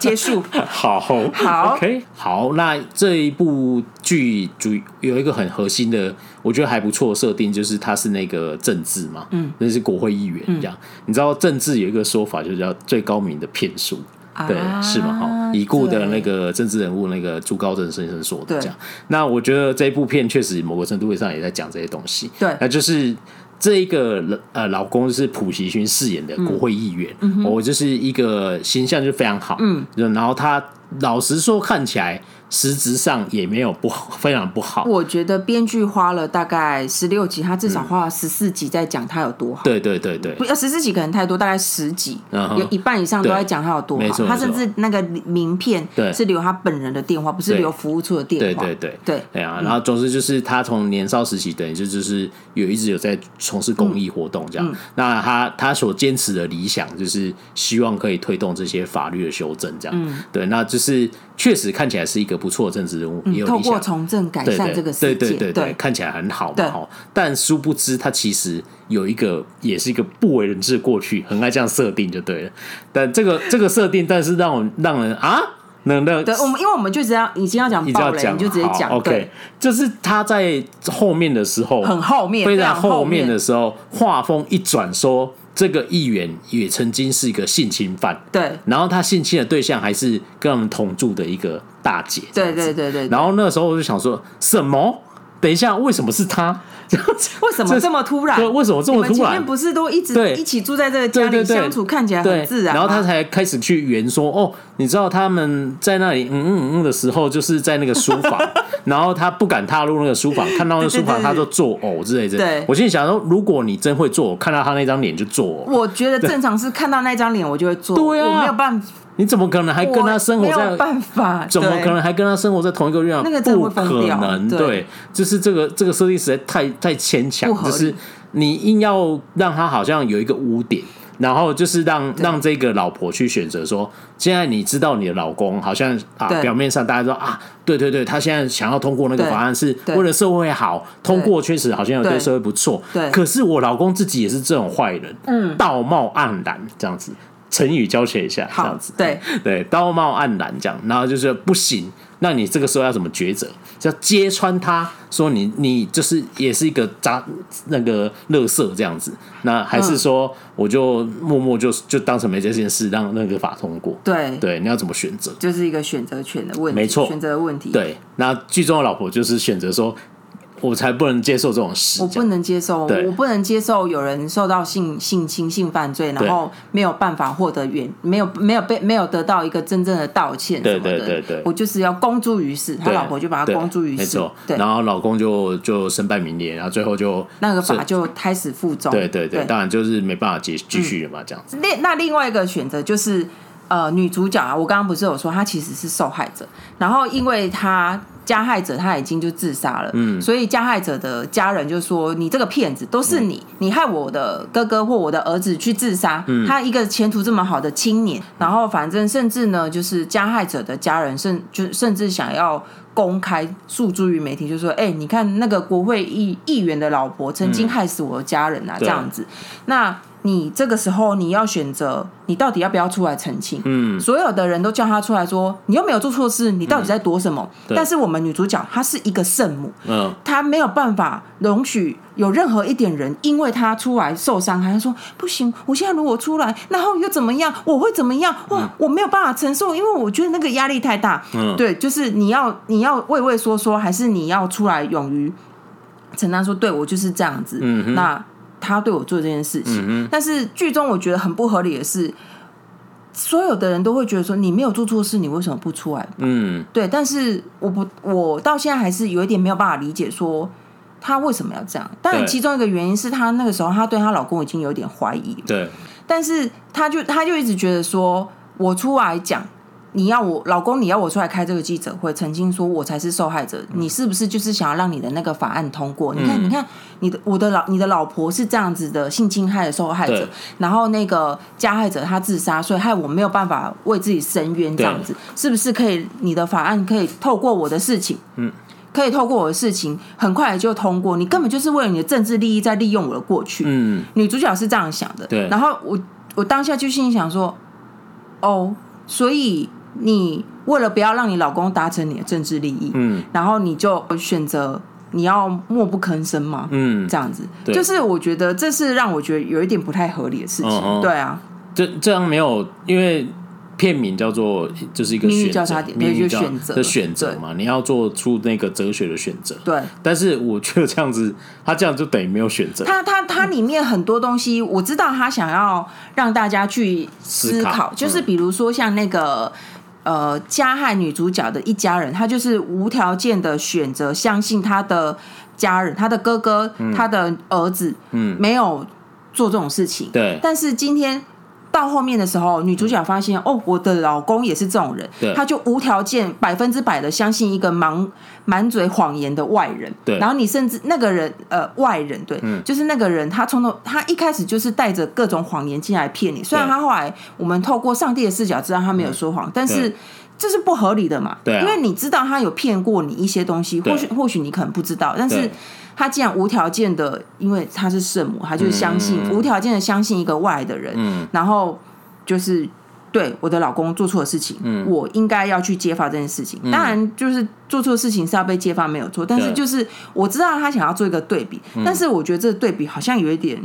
结束。好，好，OK，好。那这一部剧主有一个很核心的，我觉得还不错设定，就是他是那个政治嘛，嗯，那是国会议员这样。你知道政治有一个说法，就是叫最高明的骗术。对，是吗？哈，已故的那个政治人物，那个朱高正先生说的这样。那我觉得这一部片确实某个程度上也在讲这些东西。对，那就是这一个呃老公是普希勋饰演的国会议员，我就是一个形象就非常好。嗯，然后他老实说看起来。实质上也没有不好，非常不好。我觉得编剧花了大概十六集，他至少花了十四集在讲他有多好。对对对对，不要十四集可能太多，大概十集，有一半以上都在讲他有多好。他甚至那个名片是留他本人的电话，不是留服务处的电话。对对对对啊！然后总之就是他从年少时期等于就就是有一直有在从事公益活动这样。那他他所坚持的理想就是希望可以推动这些法律的修正这样。对，那就是确实看起来是一个。不错的政治人物，也有透过从政改善这个世界，对对对对，看起来很好嘛哈。但殊不知，他其实有一个，也是一个不为人知的过去，很爱这样设定就对了。但这个这个设定，但是让我让人啊，能的，对，我们因为我们就只要已经要讲爆雷，你就直接讲。OK，就是他在后面的时候，很后面，非常后面的时候，画风一转，说。这个议员也曾经是一个性侵犯，对，然后他性侵的对象还是跟他们同住的一个大姐，对对对对。然后那个时候我就想说，什么？等一下，为什么是他？为什么这么突然？对，为什么这么突然？前面不是都一直一起住在这个家里相处，看起来很自然。然后他才开始去圆说，哦，你知道他们在那里嗯嗯嗯的时候，就是在那个书房，然后他不敢踏入那个书房，看到那个书房他就作呕之类的。对，我心里想说，如果你真会作呕，看到他那张脸就作呕。我觉得正常是看到那张脸我就会作呕，对啊，我没有办法。你怎么可能还跟他生活在？没有办法，怎么可能还跟他生活在同一个院？那个不可能，对，就是这个这个设定实在太太牵强，就是你硬要让他好像有一个污点，然后就是让让这个老婆去选择说，现在你知道你的老公好像啊，表面上大家说啊，对对对，他现在想要通过那个法案是为了社会好，通过确实好像有对。社会不错，对，可是我老公自己也是这种坏人，嗯，道貌岸然这样子。成语教学一下，这样子，对 对，道貌岸然这样，然后就是不行，那你这个时候要怎么抉择？要揭穿他说你你就是也是一个渣那个乐色这样子，那还是说我就默默就就当成没这件事，让那个法通过？对对，你要怎么选择？就是一个选择权的问题，没错，选择的问题。对，那剧中的老婆就是选择说。我才不能接受这种事。我不能接受，我不能接受有人受到性性侵、性犯罪，然后没有办法获得原，没有没有被没有得到一个真正的道歉什么的。对对对对，我就是要公诸于世，他老婆就把他公诸于世，没错。对，然后老公就就身败名裂，然后最后就那个法就开始负重。对对对，当然就是没办法继继续了嘛，这样子。另那另外一个选择就是。呃，女主角啊，我刚刚不是有说她其实是受害者，然后因为她加害者他已经就自杀了，嗯，所以加害者的家人就说：“你这个骗子，都是你，你害我的哥哥或我的儿子去自杀，嗯，他一个前途这么好的青年，然后反正甚至呢，就是加害者的家人甚就甚至想要公开诉诸于媒体，就说：哎，你看那个国会议议员的老婆曾经害死我的家人啊，这样子，那。”你这个时候你要选择，你到底要不要出来澄清？嗯，所有的人都叫他出来说，你又没有做错事，你到底在躲什么？嗯、但是我们女主角她是一个圣母，嗯，她没有办法容许有任何一点人因为她出来受伤害，她说不行，我现在如果出来，然后又怎么样？我会怎么样？哇，嗯、我没有办法承受，因为我觉得那个压力太大。嗯，对，就是你要你要畏畏缩缩，还是你要出来勇于承担说，对我就是这样子。嗯哼，那。他对我做这件事情，嗯、但是剧中我觉得很不合理的是，所有的人都会觉得说你没有做错事，你为什么不出来？嗯，对。但是我不，我到现在还是有一点没有办法理解，说他为什么要这样。当然，其中一个原因是她那个时候她对她老公已经有点怀疑。对。但是她就她就一直觉得说，我出来讲。你要我老公，你要我出来开这个记者会，曾经说我才是受害者，你是不是就是想要让你的那个法案通过？嗯、你看，你看，你的我的老你的老婆是这样子的性侵害的受害者，然后那个加害者他自杀，所以害我没有办法为自己伸冤，这样子是不是可以？你的法案可以透过我的事情，嗯，可以透过我的事情很快就通过？你根本就是为了你的政治利益在利用我的过去。嗯，女主角是这样想的，对。然后我我当下就心里想说，哦，所以。你为了不要让你老公达成你的政治利益，嗯，然后你就选择你要默不吭声吗？嗯，这样子，对就是我觉得这是让我觉得有一点不太合理的事情。哦哦对啊，这这样没有，因为。片名叫做就是一个选择，命运选择的选择嘛，你要做出那个哲学的选择。对，但是我觉得这样子，他这样就等于没有选择。他他他里面很多东西，我知道他想要让大家去思考，思考就是比如说像那个呃加害女主角的一家人，他就是无条件的选择相信他的家人，他的哥哥，嗯、他的儿子，嗯，没有做这种事情。对，但是今天。到后面的时候，女主角发现哦，我的老公也是这种人，对，他就无条件百分之百的相信一个满满嘴谎言的外人。对，然后你甚至那个人呃外人对，嗯，就是那个人，他从头他一开始就是带着各种谎言进来骗你。虽然他后来我们透过上帝的视角知道他没有说谎，但是这是不合理的嘛？对啊，因为你知道他有骗过你一些东西，或许或许你可能不知道，但是。他既然无条件的，因为他是圣母，他就相信、嗯、无条件的相信一个外来的人，嗯、然后就是对我的老公做错的事情，嗯、我应该要去揭发这件事情。嗯、当然，就是做错事情是要被揭发没有错，但是就是我知道他想要做一个对比，对但是我觉得这个对比好像有一点，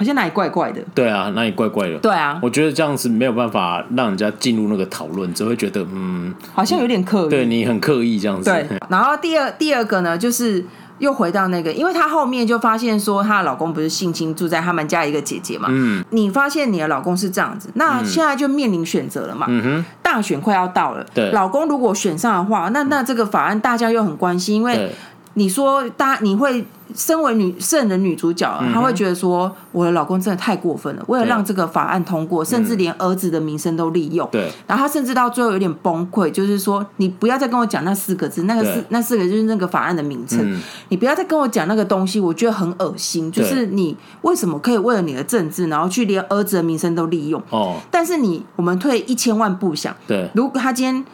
好像哪里怪怪的。对啊，哪里怪怪的？对啊，我觉得这样子没有办法让人家进入那个讨论，只会觉得嗯，好像有点刻意，对你很刻意这样子。对，然后第二第二个呢，就是。又回到那个，因为她后面就发现说，她的老公不是性侵住在他们家一个姐姐嘛。嗯。你发现你的老公是这样子，那现在就面临选择了嘛。嗯哼。大选快要到了，对。老公如果选上的话，那那这个法案大家又很关心，因为你说大你会。身为女圣人女主角，她会觉得说，我的老公真的太过分了，为了让这个法案通过，甚至连儿子的名声都利用。对，然后她甚至到最后有点崩溃，就是说，你不要再跟我讲那四个字，那个四那四个就是那个法案的名称，你不要再跟我讲那个东西，我觉得很恶心。就是你为什么可以为了你的政治，然后去连儿子的名声都利用？哦，但是你我们退一千万步想，对，如果他今天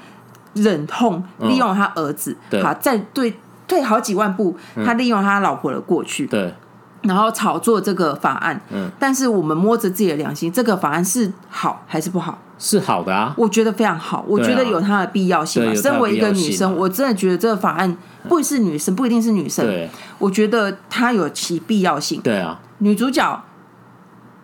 忍痛利用他儿子，好，再对。退好几万步，他利用他老婆的过去，对，然后炒作这个法案。嗯，但是我们摸着自己的良心，这个法案是好还是不好？是好的啊，我觉得非常好，我觉得有它的必要性嘛。身为一个女生，我真的觉得这个法案不是女生，不一定是女生，对，我觉得它有其必要性。对啊，女主角。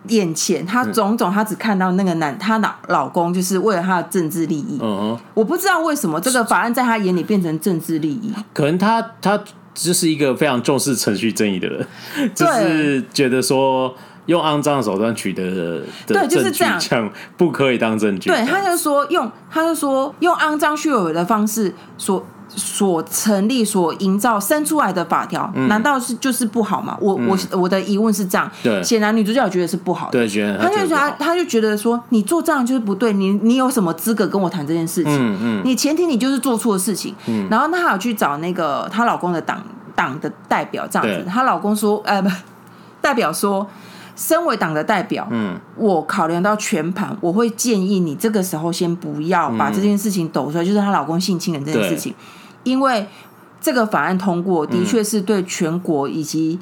眼前，她种种，她只看到那个男，她老老公就是为了她的政治利益。嗯哼，我不知道为什么这个法案在她眼里变成政治利益。可能她她就是一个非常重视程序正义的人，就是觉得说。用肮脏的手段取得的对，就是这样，不可以当证据。对，他就说用，他就说用肮脏虚伪的方式所所成立、所营造生出来的法条，嗯、难道是就是不好吗？我、嗯、我我的疑问是这样。对，显然女主角觉得是不好的。对，觉得他就觉得他就觉得说，你做这样就是不对，你你有什么资格跟我谈这件事情？嗯嗯，你前提你就是做错事情。嗯，然后她还有去找那个她老公的党党的代表，这样子，她老公说，呃，不，代表说。身为党的代表，嗯，我考量到全盘，我会建议你这个时候先不要把这件事情抖出来，嗯、就是她老公性侵人这件事情，因为这个法案通过的确是对全国以及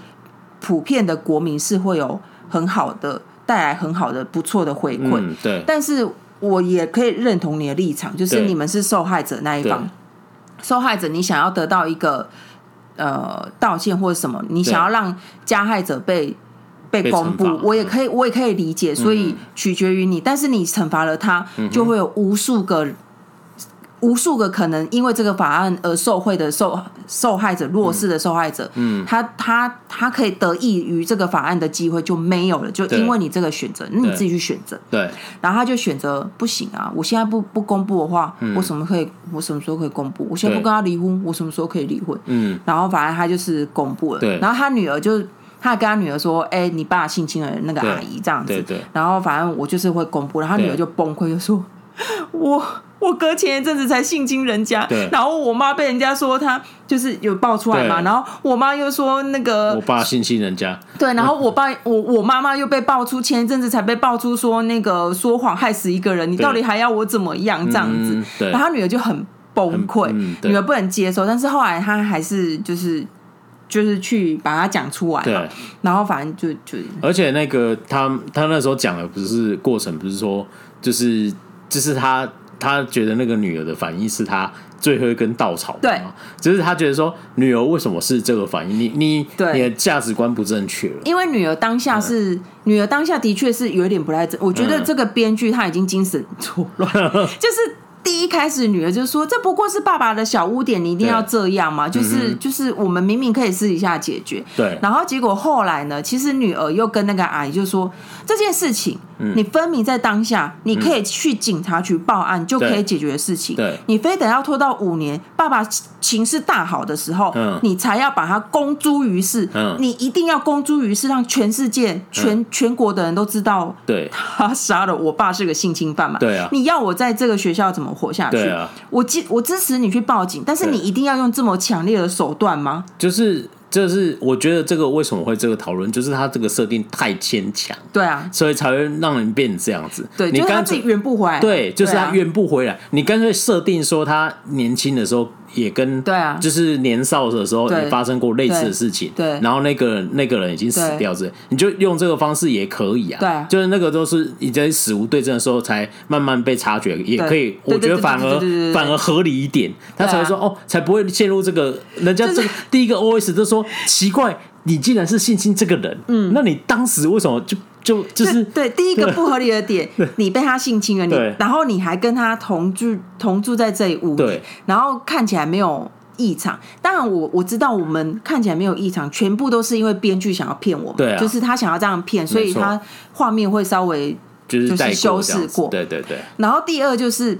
普遍的国民是会有很好的带来很好的不错的回馈，嗯，对。但是我也可以认同你的立场，就是你们是受害者那一方，受害者你想要得到一个呃道歉或者什么，你想要让加害者被。被公布，我也可以，我也可以理解，所以取决于你。但是你惩罚了他，就会有无数个、无数个可能因为这个法案而受贿的受受害者、弱势的受害者。嗯，他他他可以得益于这个法案的机会就没有了，就因为你这个选择，那你自己去选择。对，然后他就选择不行啊！我现在不不公布的话，我什么可以？我什么时候可以公布？我现在不跟他离婚，我什么时候可以离婚？嗯，然后反正他就是公布了。对，然后他女儿就。他跟他女儿说：“哎、欸，你爸性侵了那个阿姨，这样子。对”然后反正我就是会公布，然后他女儿就崩溃，就说：“我我哥前一阵子才性侵人家，然后我妈被人家说他就是有爆出来嘛，然后我妈又说那个我爸性侵人家，对，然后我爸我我妈妈又被爆出前一阵子才被爆出说那个说谎害死一个人，你到底还要我怎么样这样子？对，然后他女儿就很崩溃，嗯、女儿不能接受，但是后来她还是就是。”就是去把它讲出来，对，然后反正就就，而且那个他他那时候讲的不是过程，不是说就是就是他他觉得那个女儿的反应是他最后一根稻草，对，只是他觉得说女儿为什么是这个反应，你你对。你的价值观不正确了，因为女儿当下是、嗯、女儿当下的确是有一点不太正，我觉得这个编剧他已经精神错乱，嗯、就是。第一开始，女儿就说：“这不过是爸爸的小污点，你一定要这样吗？就是、嗯、就是，我们明明可以私底下解决。”对。然后结果后来呢？其实女儿又跟那个阿姨就说：“这件事情，嗯、你分明在当下，你可以去警察局报案就可以解决的事情。对。你非得要拖到五年，爸爸情势大好的时候，嗯、你才要把他公诸于世。嗯、你一定要公诸于世，让全世界、全、嗯、全国的人都知道，对，他杀了我爸是个性侵犯嘛？对啊。你要我在这个学校怎么？活下去，啊、我支我支持你去报警，但是你一定要用这么强烈的手段吗？就是，就是我觉得这个为什么会这个讨论，就是他这个设定太牵强，对啊，所以才会让人变成这样子。对，你干脆他自己圆不回来，对，就是他圆不回来。啊、你干脆设定说他年轻的时候。也跟对啊，就是年少的时候也发生过类似的事情，对，然后那个那个人已经死掉，这你就用这个方式也可以啊，对，就是那个都是你在死无对证的时候才慢慢被察觉，也可以，我觉得反而反而合理一点，他才会说哦，才不会陷入这个人家这个第一个 OS 就说奇怪，你既然是性侵这个人，嗯，那你当时为什么就？就就是对第一个不合理的点，你被他性侵了，你然后你还跟他同住同住在这一屋，对，然后看起来没有异常。当然，我我知道我们看起来没有异常，全部都是因为编剧想要骗我们，对，就是他想要这样骗，所以他画面会稍微就是修饰过，对对对。然后第二就是，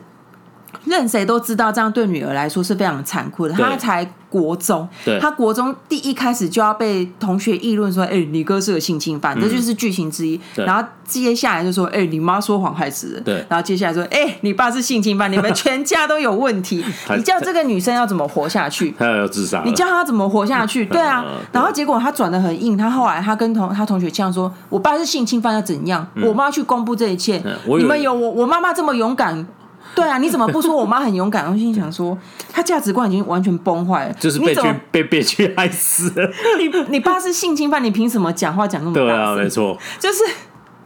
任谁都知道这样对女儿来说是非常残酷的，她才。国中，对他国中第一开始就要被同学议论说：“哎、欸，你哥是个性侵犯。嗯”这就是剧情之一。然后接下来就说：“哎、欸，你妈说谎害死人。”对。然后接下来说：“哎、欸，你爸是性侵犯，你们全家都有问题。你叫这个女生要怎么活下去？她要自杀？你叫她怎么活下去？对啊。然后结果她转的很硬，她后来她跟同他同学这样说：“我爸是性侵犯，要怎样？嗯、我妈去公布这一切。嗯、你们有我我妈妈这么勇敢。” 对啊，你怎么不说我妈很勇敢？我心想说，她价值观已经完全崩坏了，就是被去被被去害死了。你你爸是性侵犯，你凭什么讲话讲那么大？对啊，没错，就是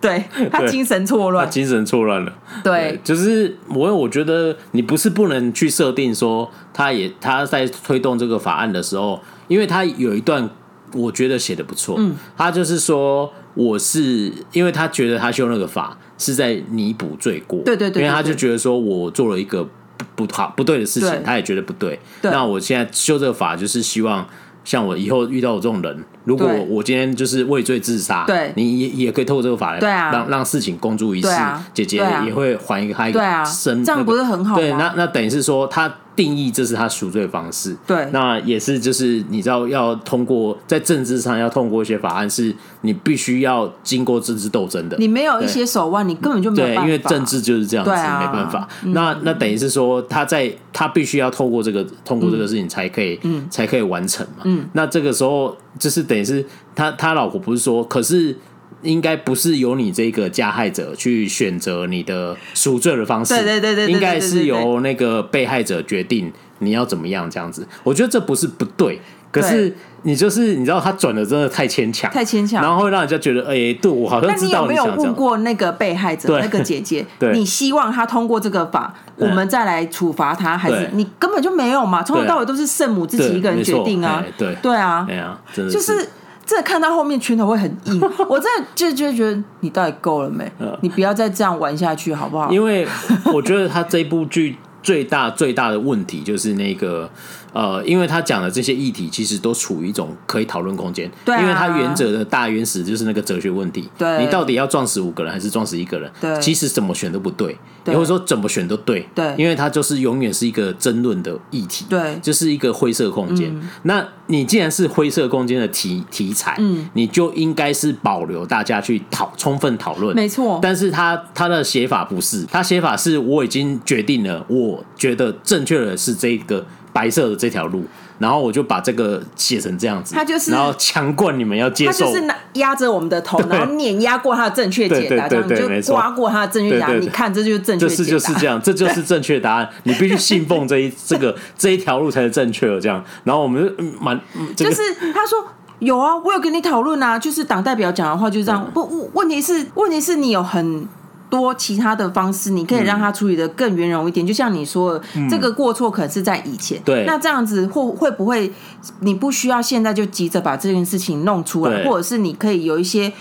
对他精神错乱，精神错乱了。对，对，就是我我觉得你不是不能去设定说，他也他在推动这个法案的时候，因为他有一段我觉得写的不错，嗯，他就是说我是因为他觉得他修那个法。是在弥补罪过，对对对，因为他就觉得说我做了一个不好不对的事情，他也觉得不对。那我现在修这个法，就是希望像我以后遇到我这种人，如果我今天就是畏罪自杀，对，你也也可以透过这个法来，对啊，让让事情公诸于世，姐姐也会还一个他一个生，这样不是很好吗？对，那那等于是说他。定义这是他赎罪方式，对，那也是就是你知道要通过在政治上要通过一些法案，是你必须要经过政治斗争的。你没有一些手腕，你根本就没有办法。对，因为政治就是这样子，啊、没办法。嗯、那那等于是说他在他必须要透过这个通过这个事情才可以，嗯、才可以完成嘛。嗯，那这个时候就是等于是他他老婆不是说，可是。应该不是由你这个加害者去选择你的赎罪的方式，对对对对，应该是由那个被害者决定你要怎么样这样子。我觉得这不是不对，可是你就是你知道他转的真的太牵强，太牵强，然后会让人家觉得哎，对我好像知道你你有没有问过那个被害者？那个姐姐？你希望他通过这个法，我们再来处罚他，还是你根本就没有嘛？从头到尾都是圣母自己一个人决定啊，对。对啊，对啊，就是。这看到后面拳头会很硬，我真的就就觉得你到底够了没？你不要再这样玩下去好不好？因为我觉得他这部剧最大最大的问题就是那个。呃，因为他讲的这些议题，其实都处于一种可以讨论空间。对、啊，因为他原则的大原始就是那个哲学问题。对，你到底要撞死五个人还是撞死一个人？对，其实怎么选都不对，对或者说怎么选都对。对，因为它就是永远是一个争论的议题。对，就是一个灰色空间。嗯、那你既然是灰色空间的题题材，嗯，你就应该是保留大家去讨充分讨论。没错。但是他他的写法不是，他写法是我已经决定了，我觉得正确的是这个白色的这条路。然后我就把这个写成这样子，他就是，然后强灌你们要接受，他就是压着我们的头，然后碾压过他的正确解答，这样就刮过他的正确答案。你看，这就是正确这是就是这样，这 就是正确答案。你必须信奉这一 这个这一条路才是正确的。这样，然后我们就蛮，就是他说有啊，我有跟你讨论啊，就是党代表讲的话就是这样。不，问题是问题是你有很。多其他的方式，你可以让他处理的更圆融一点。嗯、就像你说的，嗯、这个过错可能是在以前。对，那这样子会会不会，你不需要现在就急着把这件事情弄出来，或者是你可以有一些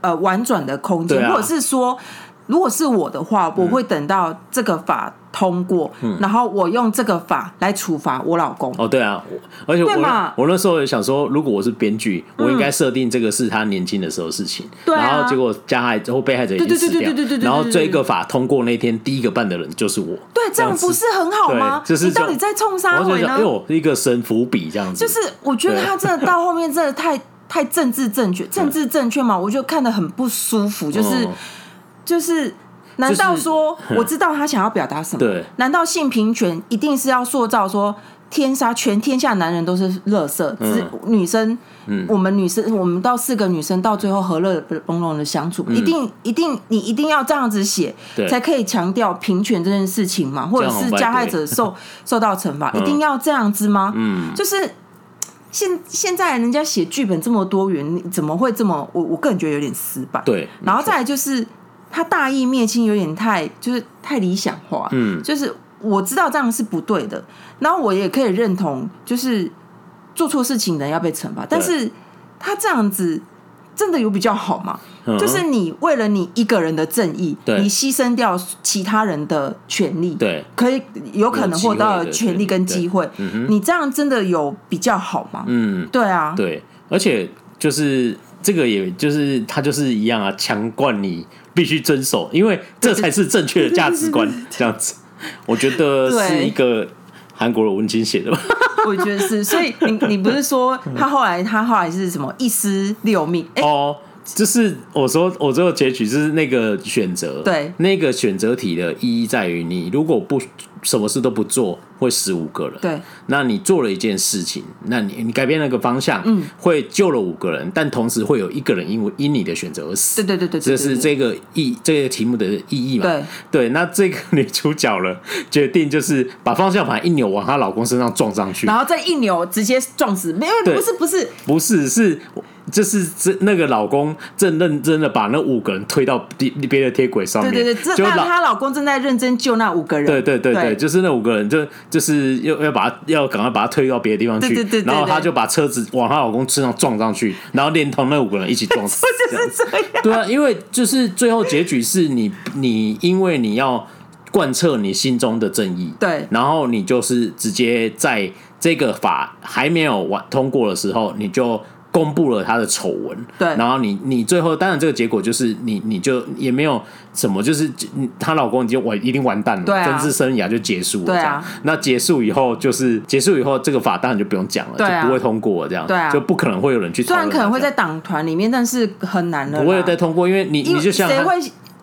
呃婉转的空间，啊、或者是说，如果是我的话，我会等到这个法。通过，然后我用这个法来处罚我老公。哦，对啊，而且我我那时候也想说，如果我是编剧，我应该设定这个是他年轻的时候的事情。对，然后结果加害之后被害者已经死掉，然后这个法通过那天第一个办的人就是我。对，这样不是很好吗？就是你到底在冲啥回呢？哎呦，一个神伏笔这样子。就是我觉得他真的到后面真的太太政治正确，政治正确嘛，我就看得很不舒服。就是就是。难道说我知道他想要表达什么？对，难道性平权一定是要塑造说天杀全天下男人都是垃圾，只女生，我们女生，我们到四个女生到最后和乐融融的相处，一定一定你一定要这样子写，才可以强调平权这件事情嘛？或者是加害者受 受到惩罚，一定要这样子吗？嗯，就是现现在人家写剧本这么多元，你怎么会这么？我我个人觉得有点死板。对，然后再来就是。他大义灭亲有点太就是太理想化，嗯，就是我知道这样是不对的，然后我也可以认同，就是做错事情的人要被惩罚，但是他这样子真的有比较好吗？就是你为了你一个人的正义，你牺牲掉其他人的权利，对，可以有可能获得权利跟机会，你这样真的有比较好吗？嗯，对啊，对，而且就是这个，也就是他就是一样啊，强灌你。必须遵守，因为这才是正确的价值观。这样子，我觉得是一个韩国的文青写的吧。我觉得是，所以你你不是说他后来他后来是什么一尸六命？欸、哦，就是我说我最后结局就是那个选择，对，那个选择题的意义在于你如果不。什么事都不做会死五个人。对，那你做了一件事情，那你你改变那个方向，嗯，会救了五个人，但同时会有一个人因为因你的选择而死。对对对对，这是这个意这个题目的意义嘛？对对，那这个女主角了，决定就是把方向盘一扭，往她老公身上撞上去，然后再一扭，直接撞死。没有，不是不是不是是。就是这那个老公正认真的把那五个人推到别别的铁轨上面，对对对，就那她老公正在认真救那五个人，对对对对，就是那五个人就就是要要把他要赶快把他推到别的地方去，对对对，然后她就把车子往她老公身上撞上去，然后连同那五个人一起撞死，就是这样，对啊，因为就是最后结局是你你因为你要贯彻你心中的正义，对，然后你就是直接在。这个法还没有完通过的时候，你就。公布了他的丑闻，对，然后你你最后当然这个结果就是你你就也没有什么，就是她老公已经完一定完蛋了，政治生涯就结束了，对啊。那结束以后就是结束以后，这个法当然就不用讲了，就不会通过这样，对啊，就不可能会有人去。虽然可能会在党团里面，但是很难的，不会再通过，因为你你就像谁会。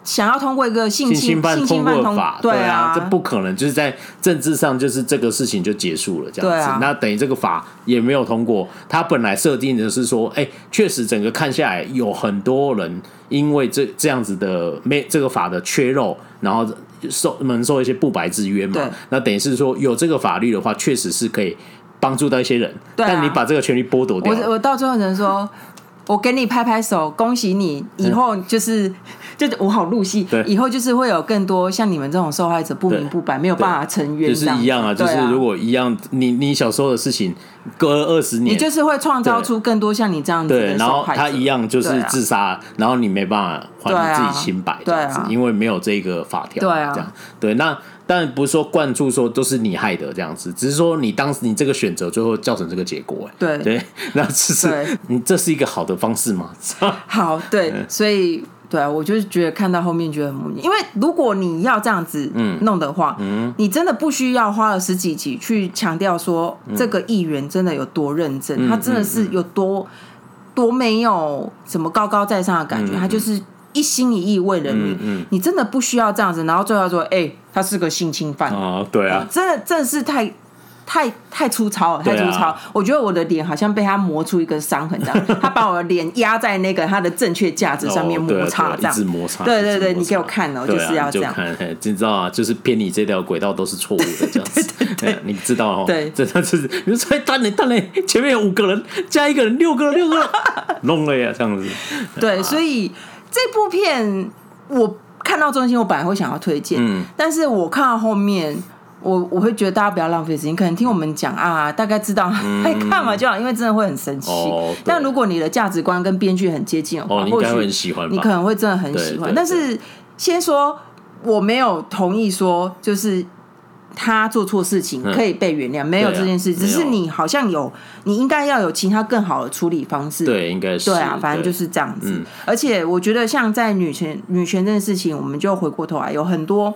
想要通过一个性侵犯通过法，对啊，这不可能，就是在政治上，就是这个事情就结束了这样子。那等于这个法也没有通过。他本来设定的是说，哎，确实整个看下来，有很多人因为这这样子的没这个法的缺漏，然后受蒙受一些不白之冤嘛。那等于是说，有这个法律的话，确实是可以帮助到一些人。但你把这个权利剥夺掉，我我到最后只能说。我给你拍拍手，恭喜你！以后就是，就我好入戏。以后就是会有更多像你们这种受害者不明不白，没有办法成冤，就是一样啊。就是如果一样，你你小时候的事情隔二十年，你就是会创造出更多像你这样子然后他一样就是自杀，然后你没办法还你自己清白，这样子，因为没有这个法条，对啊，这样。对那。当然不是说灌注说都是你害的这样子，只是说你当时你这个选择最后造成这个结果，对。对，那这是你这是一个好的方式吗？好，对，所以对啊，我就是觉得看到后面觉得很无语，因为如果你要这样子弄的话，嗯，你真的不需要花了十几集去强调说这个议员真的有多认真，他真的是有多多没有什么高高在上的感觉，他就是。一心一意为了你，嗯嗯、你真的不需要这样子，然后最后说，哎、欸，他是个性侵犯。啊，对啊，真的真的是太太太粗糙了，太粗糙。啊、我觉得我的脸好像被他磨出一个伤痕，这样，他把我的脸压在那个他的正确价值上面摩擦，这样，一直摩擦，对对对，你给我看哦，就是要这样，你知道啊，就是偏你这条轨道都是错误的，这样子，对，对，对，你知道哦，对，真的是，你说哎，等你等你，前面有五个人加一个人，六个人，六个人，弄了呀，这样子，对，所以。这部片我看到中心，我本来会想要推荐，嗯，但是我看到后面，我我会觉得大家不要浪费时间，可能听我们讲啊，大概知道，哎，看嘛就好，因为真的会很生气。但如果你的价值观跟编剧很接近的话，你应该会很喜欢，你可能会真的很喜欢。但是先说，我没有同意说就是。他做错事情可以被原谅，没有这件事，只是你好像有，你应该要有其他更好的处理方式。对，应该是对啊，反正就是这样子。而且我觉得，像在女权女权这件事情，我们就回过头来，有很多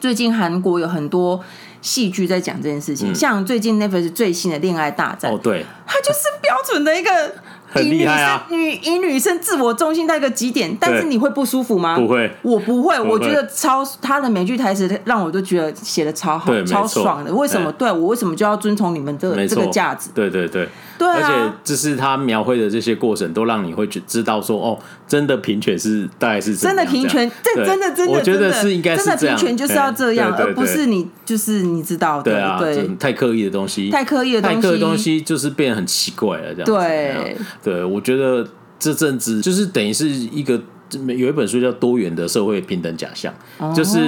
最近韩国有很多戏剧在讲这件事情，像最近 Netflix 最新的《恋爱大战》，哦，对，它就是标准的一个。很厉害啊！女以女生自我中心到一个极点，但是你会不舒服吗？不会，我不会。我觉得超他的每句台词让我都觉得写的超好，超爽的。为什么？对我为什么就要遵从你们这个这个价值？对对对，而且就是他描绘的这些过程，都让你会知道说，哦，真的平权是大概是真的平权，这真的真的，我觉得是应该是这样，平权就是要这样，而不是你就是你知道的，对啊，太刻意的东西，太刻意的东西，太刻意的东西就是变得很奇怪了，这样对。对，我觉得这阵子就是等于是一个有一本书叫《多元的社会平等假象》，就是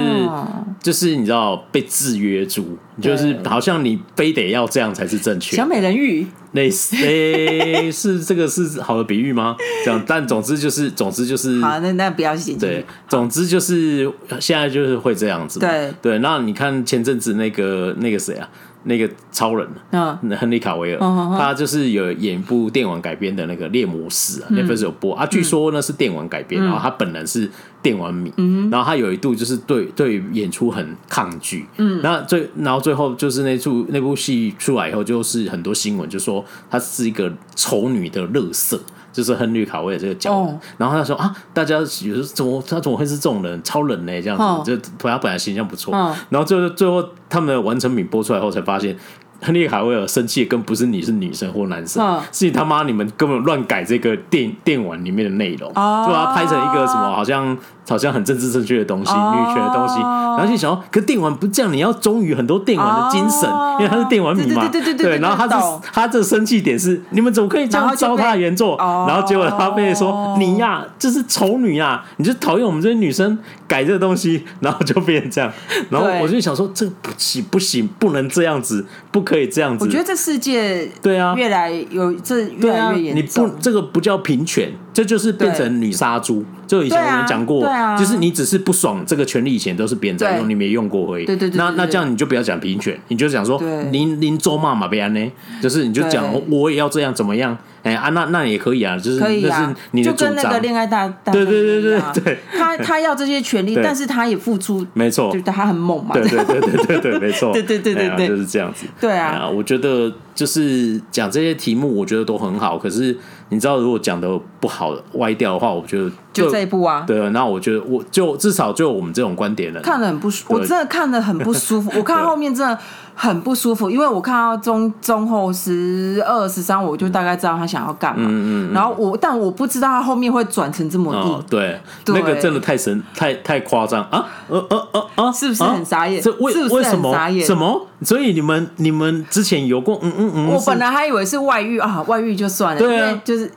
就是你知道被制约住，就是好像你非得要这样才是正确。小美人鱼类似，诶，是这个是好的比喻吗？这样，但总之就是，总之就是，好，那那不要写。对，总之就是现在就是会这样子。对对，那你看前阵子那个那个谁啊？那个超人，嗯，亨利卡维尔，他就是有演一部电玩改编的那个猎魔士啊，那份是有播。啊。据说那是电玩改编，然后他本人是电玩迷，然后他有一度就是对对演出很抗拒，嗯，那最然后最后就是那出那部戏出来以后，就是很多新闻就说他是一个丑女的垃圾。就是亨利·卡维尔这个角色，oh. 然后他说啊，大家有时候怎么他怎么会是这种人，超人呢？这样子，oh. 就他本来形象不错，oh. 然后最后最后他们的完成品播出来后，才发现。亨利卡维尔生气的更不是你是女生或男生，是你他妈你们根本乱改这个电电玩里面的内容，就把它拍成一个什么好像好像很政治正确的东西，女权的东西，然后就想说，可电玩不这样，你要忠于很多电玩的精神，因为他是电玩迷嘛，对对对对，然后他这他这生气点是，你们怎么可以这样糟蹋原作？然后结果他被说你呀，这是丑女呀，你就讨厌我们这些女生改这个东西，然后就变成这样，然后我就想说，这不行不行，不能这样子，不可。可以这样子。我觉得这世界对啊，越来有这越来越严重。你不这个不叫平权，这就是变成女杀猪。就以前我们讲过，就是你只是不爽这个权利，以前都是别人在用，你没用过而已。对对对。那那这样你就不要讲平权，你就讲说您您咒骂马贝安呢，就是你就讲我也要这样怎么样。哎啊，那那也可以啊，就是可以啊，就跟那个恋爱大大对对对对对，他他要这些权利，但是他也付出，没错，就他很猛嘛，对对对对对对，没错，对对对对对，就是这样子，对啊，我觉得就是讲这些题目，我觉得都很好，可是你知道，如果讲的不好歪掉的话，我觉得就这一步啊，对，那我觉得我就至少就我们这种观点了，看了很不舒服，我真的看的很不舒服，我看后面真的。很不舒服，因为我看到中中后十二十三，我就大概知道他想要干嘛。嗯嗯。然后我，但我不知道他后面会转成这么硬。对，那个真的太神，太太夸张啊！呃呃呃啊，是不是很傻眼？这为为什么？什么？所以你们你们之前有过？嗯嗯嗯。我本来还以为是外遇啊，外遇就算了。对啊，就是。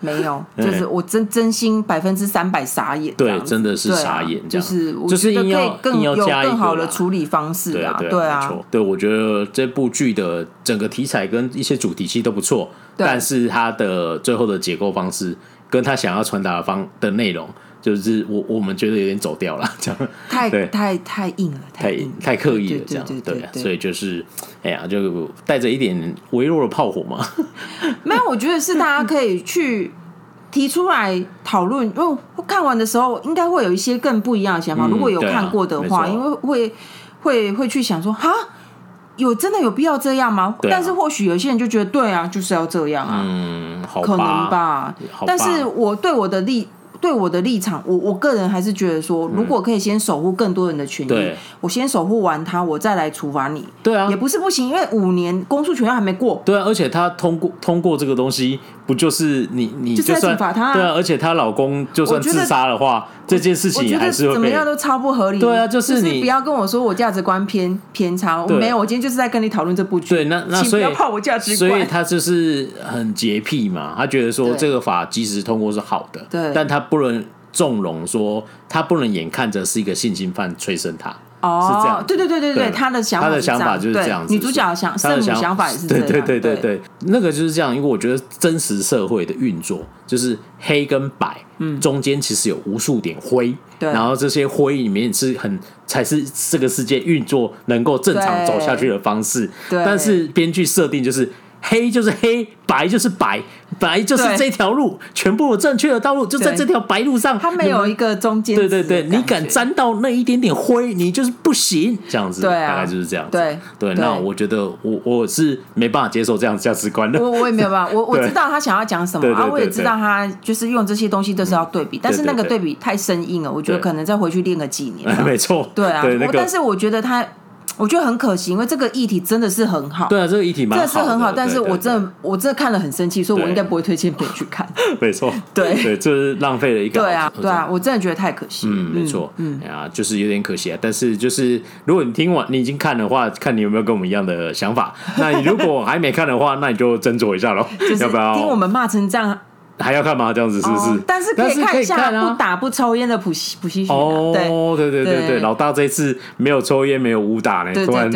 没有，就是我真真心百分之三百傻眼，对，真的是傻眼，就是我觉得可以更有更好的处理方式啊，对啊，对，我觉得这部剧的整个题材跟一些主题其实都不错，但是它的最后的结构方式跟他想要传达的方的内容。就是我我们觉得有点走掉了，这样太太太硬了，太太刻意了，这样对，所以就是哎呀，就带着一点微弱的炮火嘛。没有，我觉得是大家可以去提出来讨论，因为看完的时候应该会有一些更不一样的想法。如果有看过的话，因为会会会去想说，哈，有真的有必要这样吗？但是或许有些人就觉得，对啊，就是要这样啊，嗯，可能吧。但是我对我的立。对我的立场，我我个人还是觉得说，如果可以先守护更多人的权益，嗯、我先守护完他，我再来处罚你，对啊，也不是不行，因为五年公诉权还没过，对啊，而且他通过通过这个东西，不就是你你就算处罚他，对啊，而且她老公就算自杀的话，这件事情还是会怎么样都超不合理，对啊，就是你不要跟我说我价值观偏偏差，我没有，我今天就是在跟你讨论这部剧，对，那那所以不要怕我价值观，所以他就是很洁癖嘛，他觉得说这个法即使通过是好的，对，但他不能。纵容说他不能眼看着是一个性侵犯催生他，哦，是这样，对对对对对，他的想法，他的想法就是这样子。女主角想，圣母想法也是这样，对对对对，那个就是这样。因为我觉得真实社会的运作就是黑跟白，嗯，中间其实有无数点灰，对，然后这些灰里面是很才是这个世界运作能够正常走下去的方式，对。但是编剧设定就是黑就是黑，白就是白。白就是这条路，全部正确的道路就在这条白路上。它没有一个中间。对对对，你敢沾到那一点点灰，你就是不行。这样子，大概就是这样子。对对，那我觉得我我是没办法接受这样价值观的。我我也没有办法，我我知道他想要讲什么啊，我也知道他就是用这些东西都是要对比，但是那个对比太生硬了，我觉得可能再回去练个几年。没错，对啊，但是我觉得他。我觉得很可惜，因为这个议题真的是很好。对啊，这个议题蛮好的，这是很好。但是我真的，我真的看了很生气，所以我应该不会推荐别人去看。没错，对对，这是浪费了一个。对啊，对啊，我真的觉得太可惜。嗯，没错，嗯，啊，就是有点可惜啊。但是就是，如果你听完，你已经看的话，看你有没有跟我们一样的想法。那你如果还没看的话，那你就斟酌一下喽，要不要听我们骂成这样？还要干嘛？这样子是不是？但是可以看一下不打不抽烟的普西普希哦，对对对对，老大这次没有抽烟，没有武打呢，突然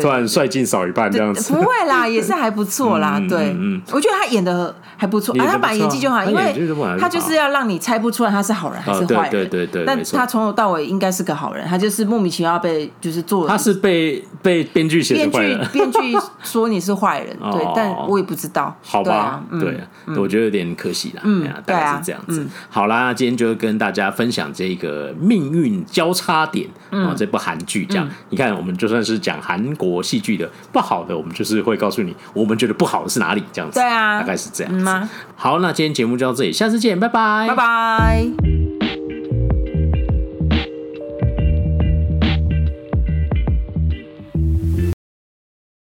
突然帅劲少一半这样子。不会啦，也是还不错啦。对，我觉得他演的还不错，啊，他把演技就好，因为他就是要让你猜不出来他是好人还是坏人。对对对，但他从头到尾应该是个好人，他就是莫名其妙被就是做了。他是被被编剧写的坏人，编剧说你是坏人，对，但我也不知道。好吧，对，我觉得有点可惜。嗯，大概是这样子。好啦，今天就跟大家分享这个命运交叉点啊，这部韩剧。这样，你看，我们就算是讲韩国戏剧的不好的，我们就是会告诉你，我们觉得不好的是哪里。这样子，对啊，大概是这样子。好，那今天节目就到这里，下次见，拜拜，拜拜。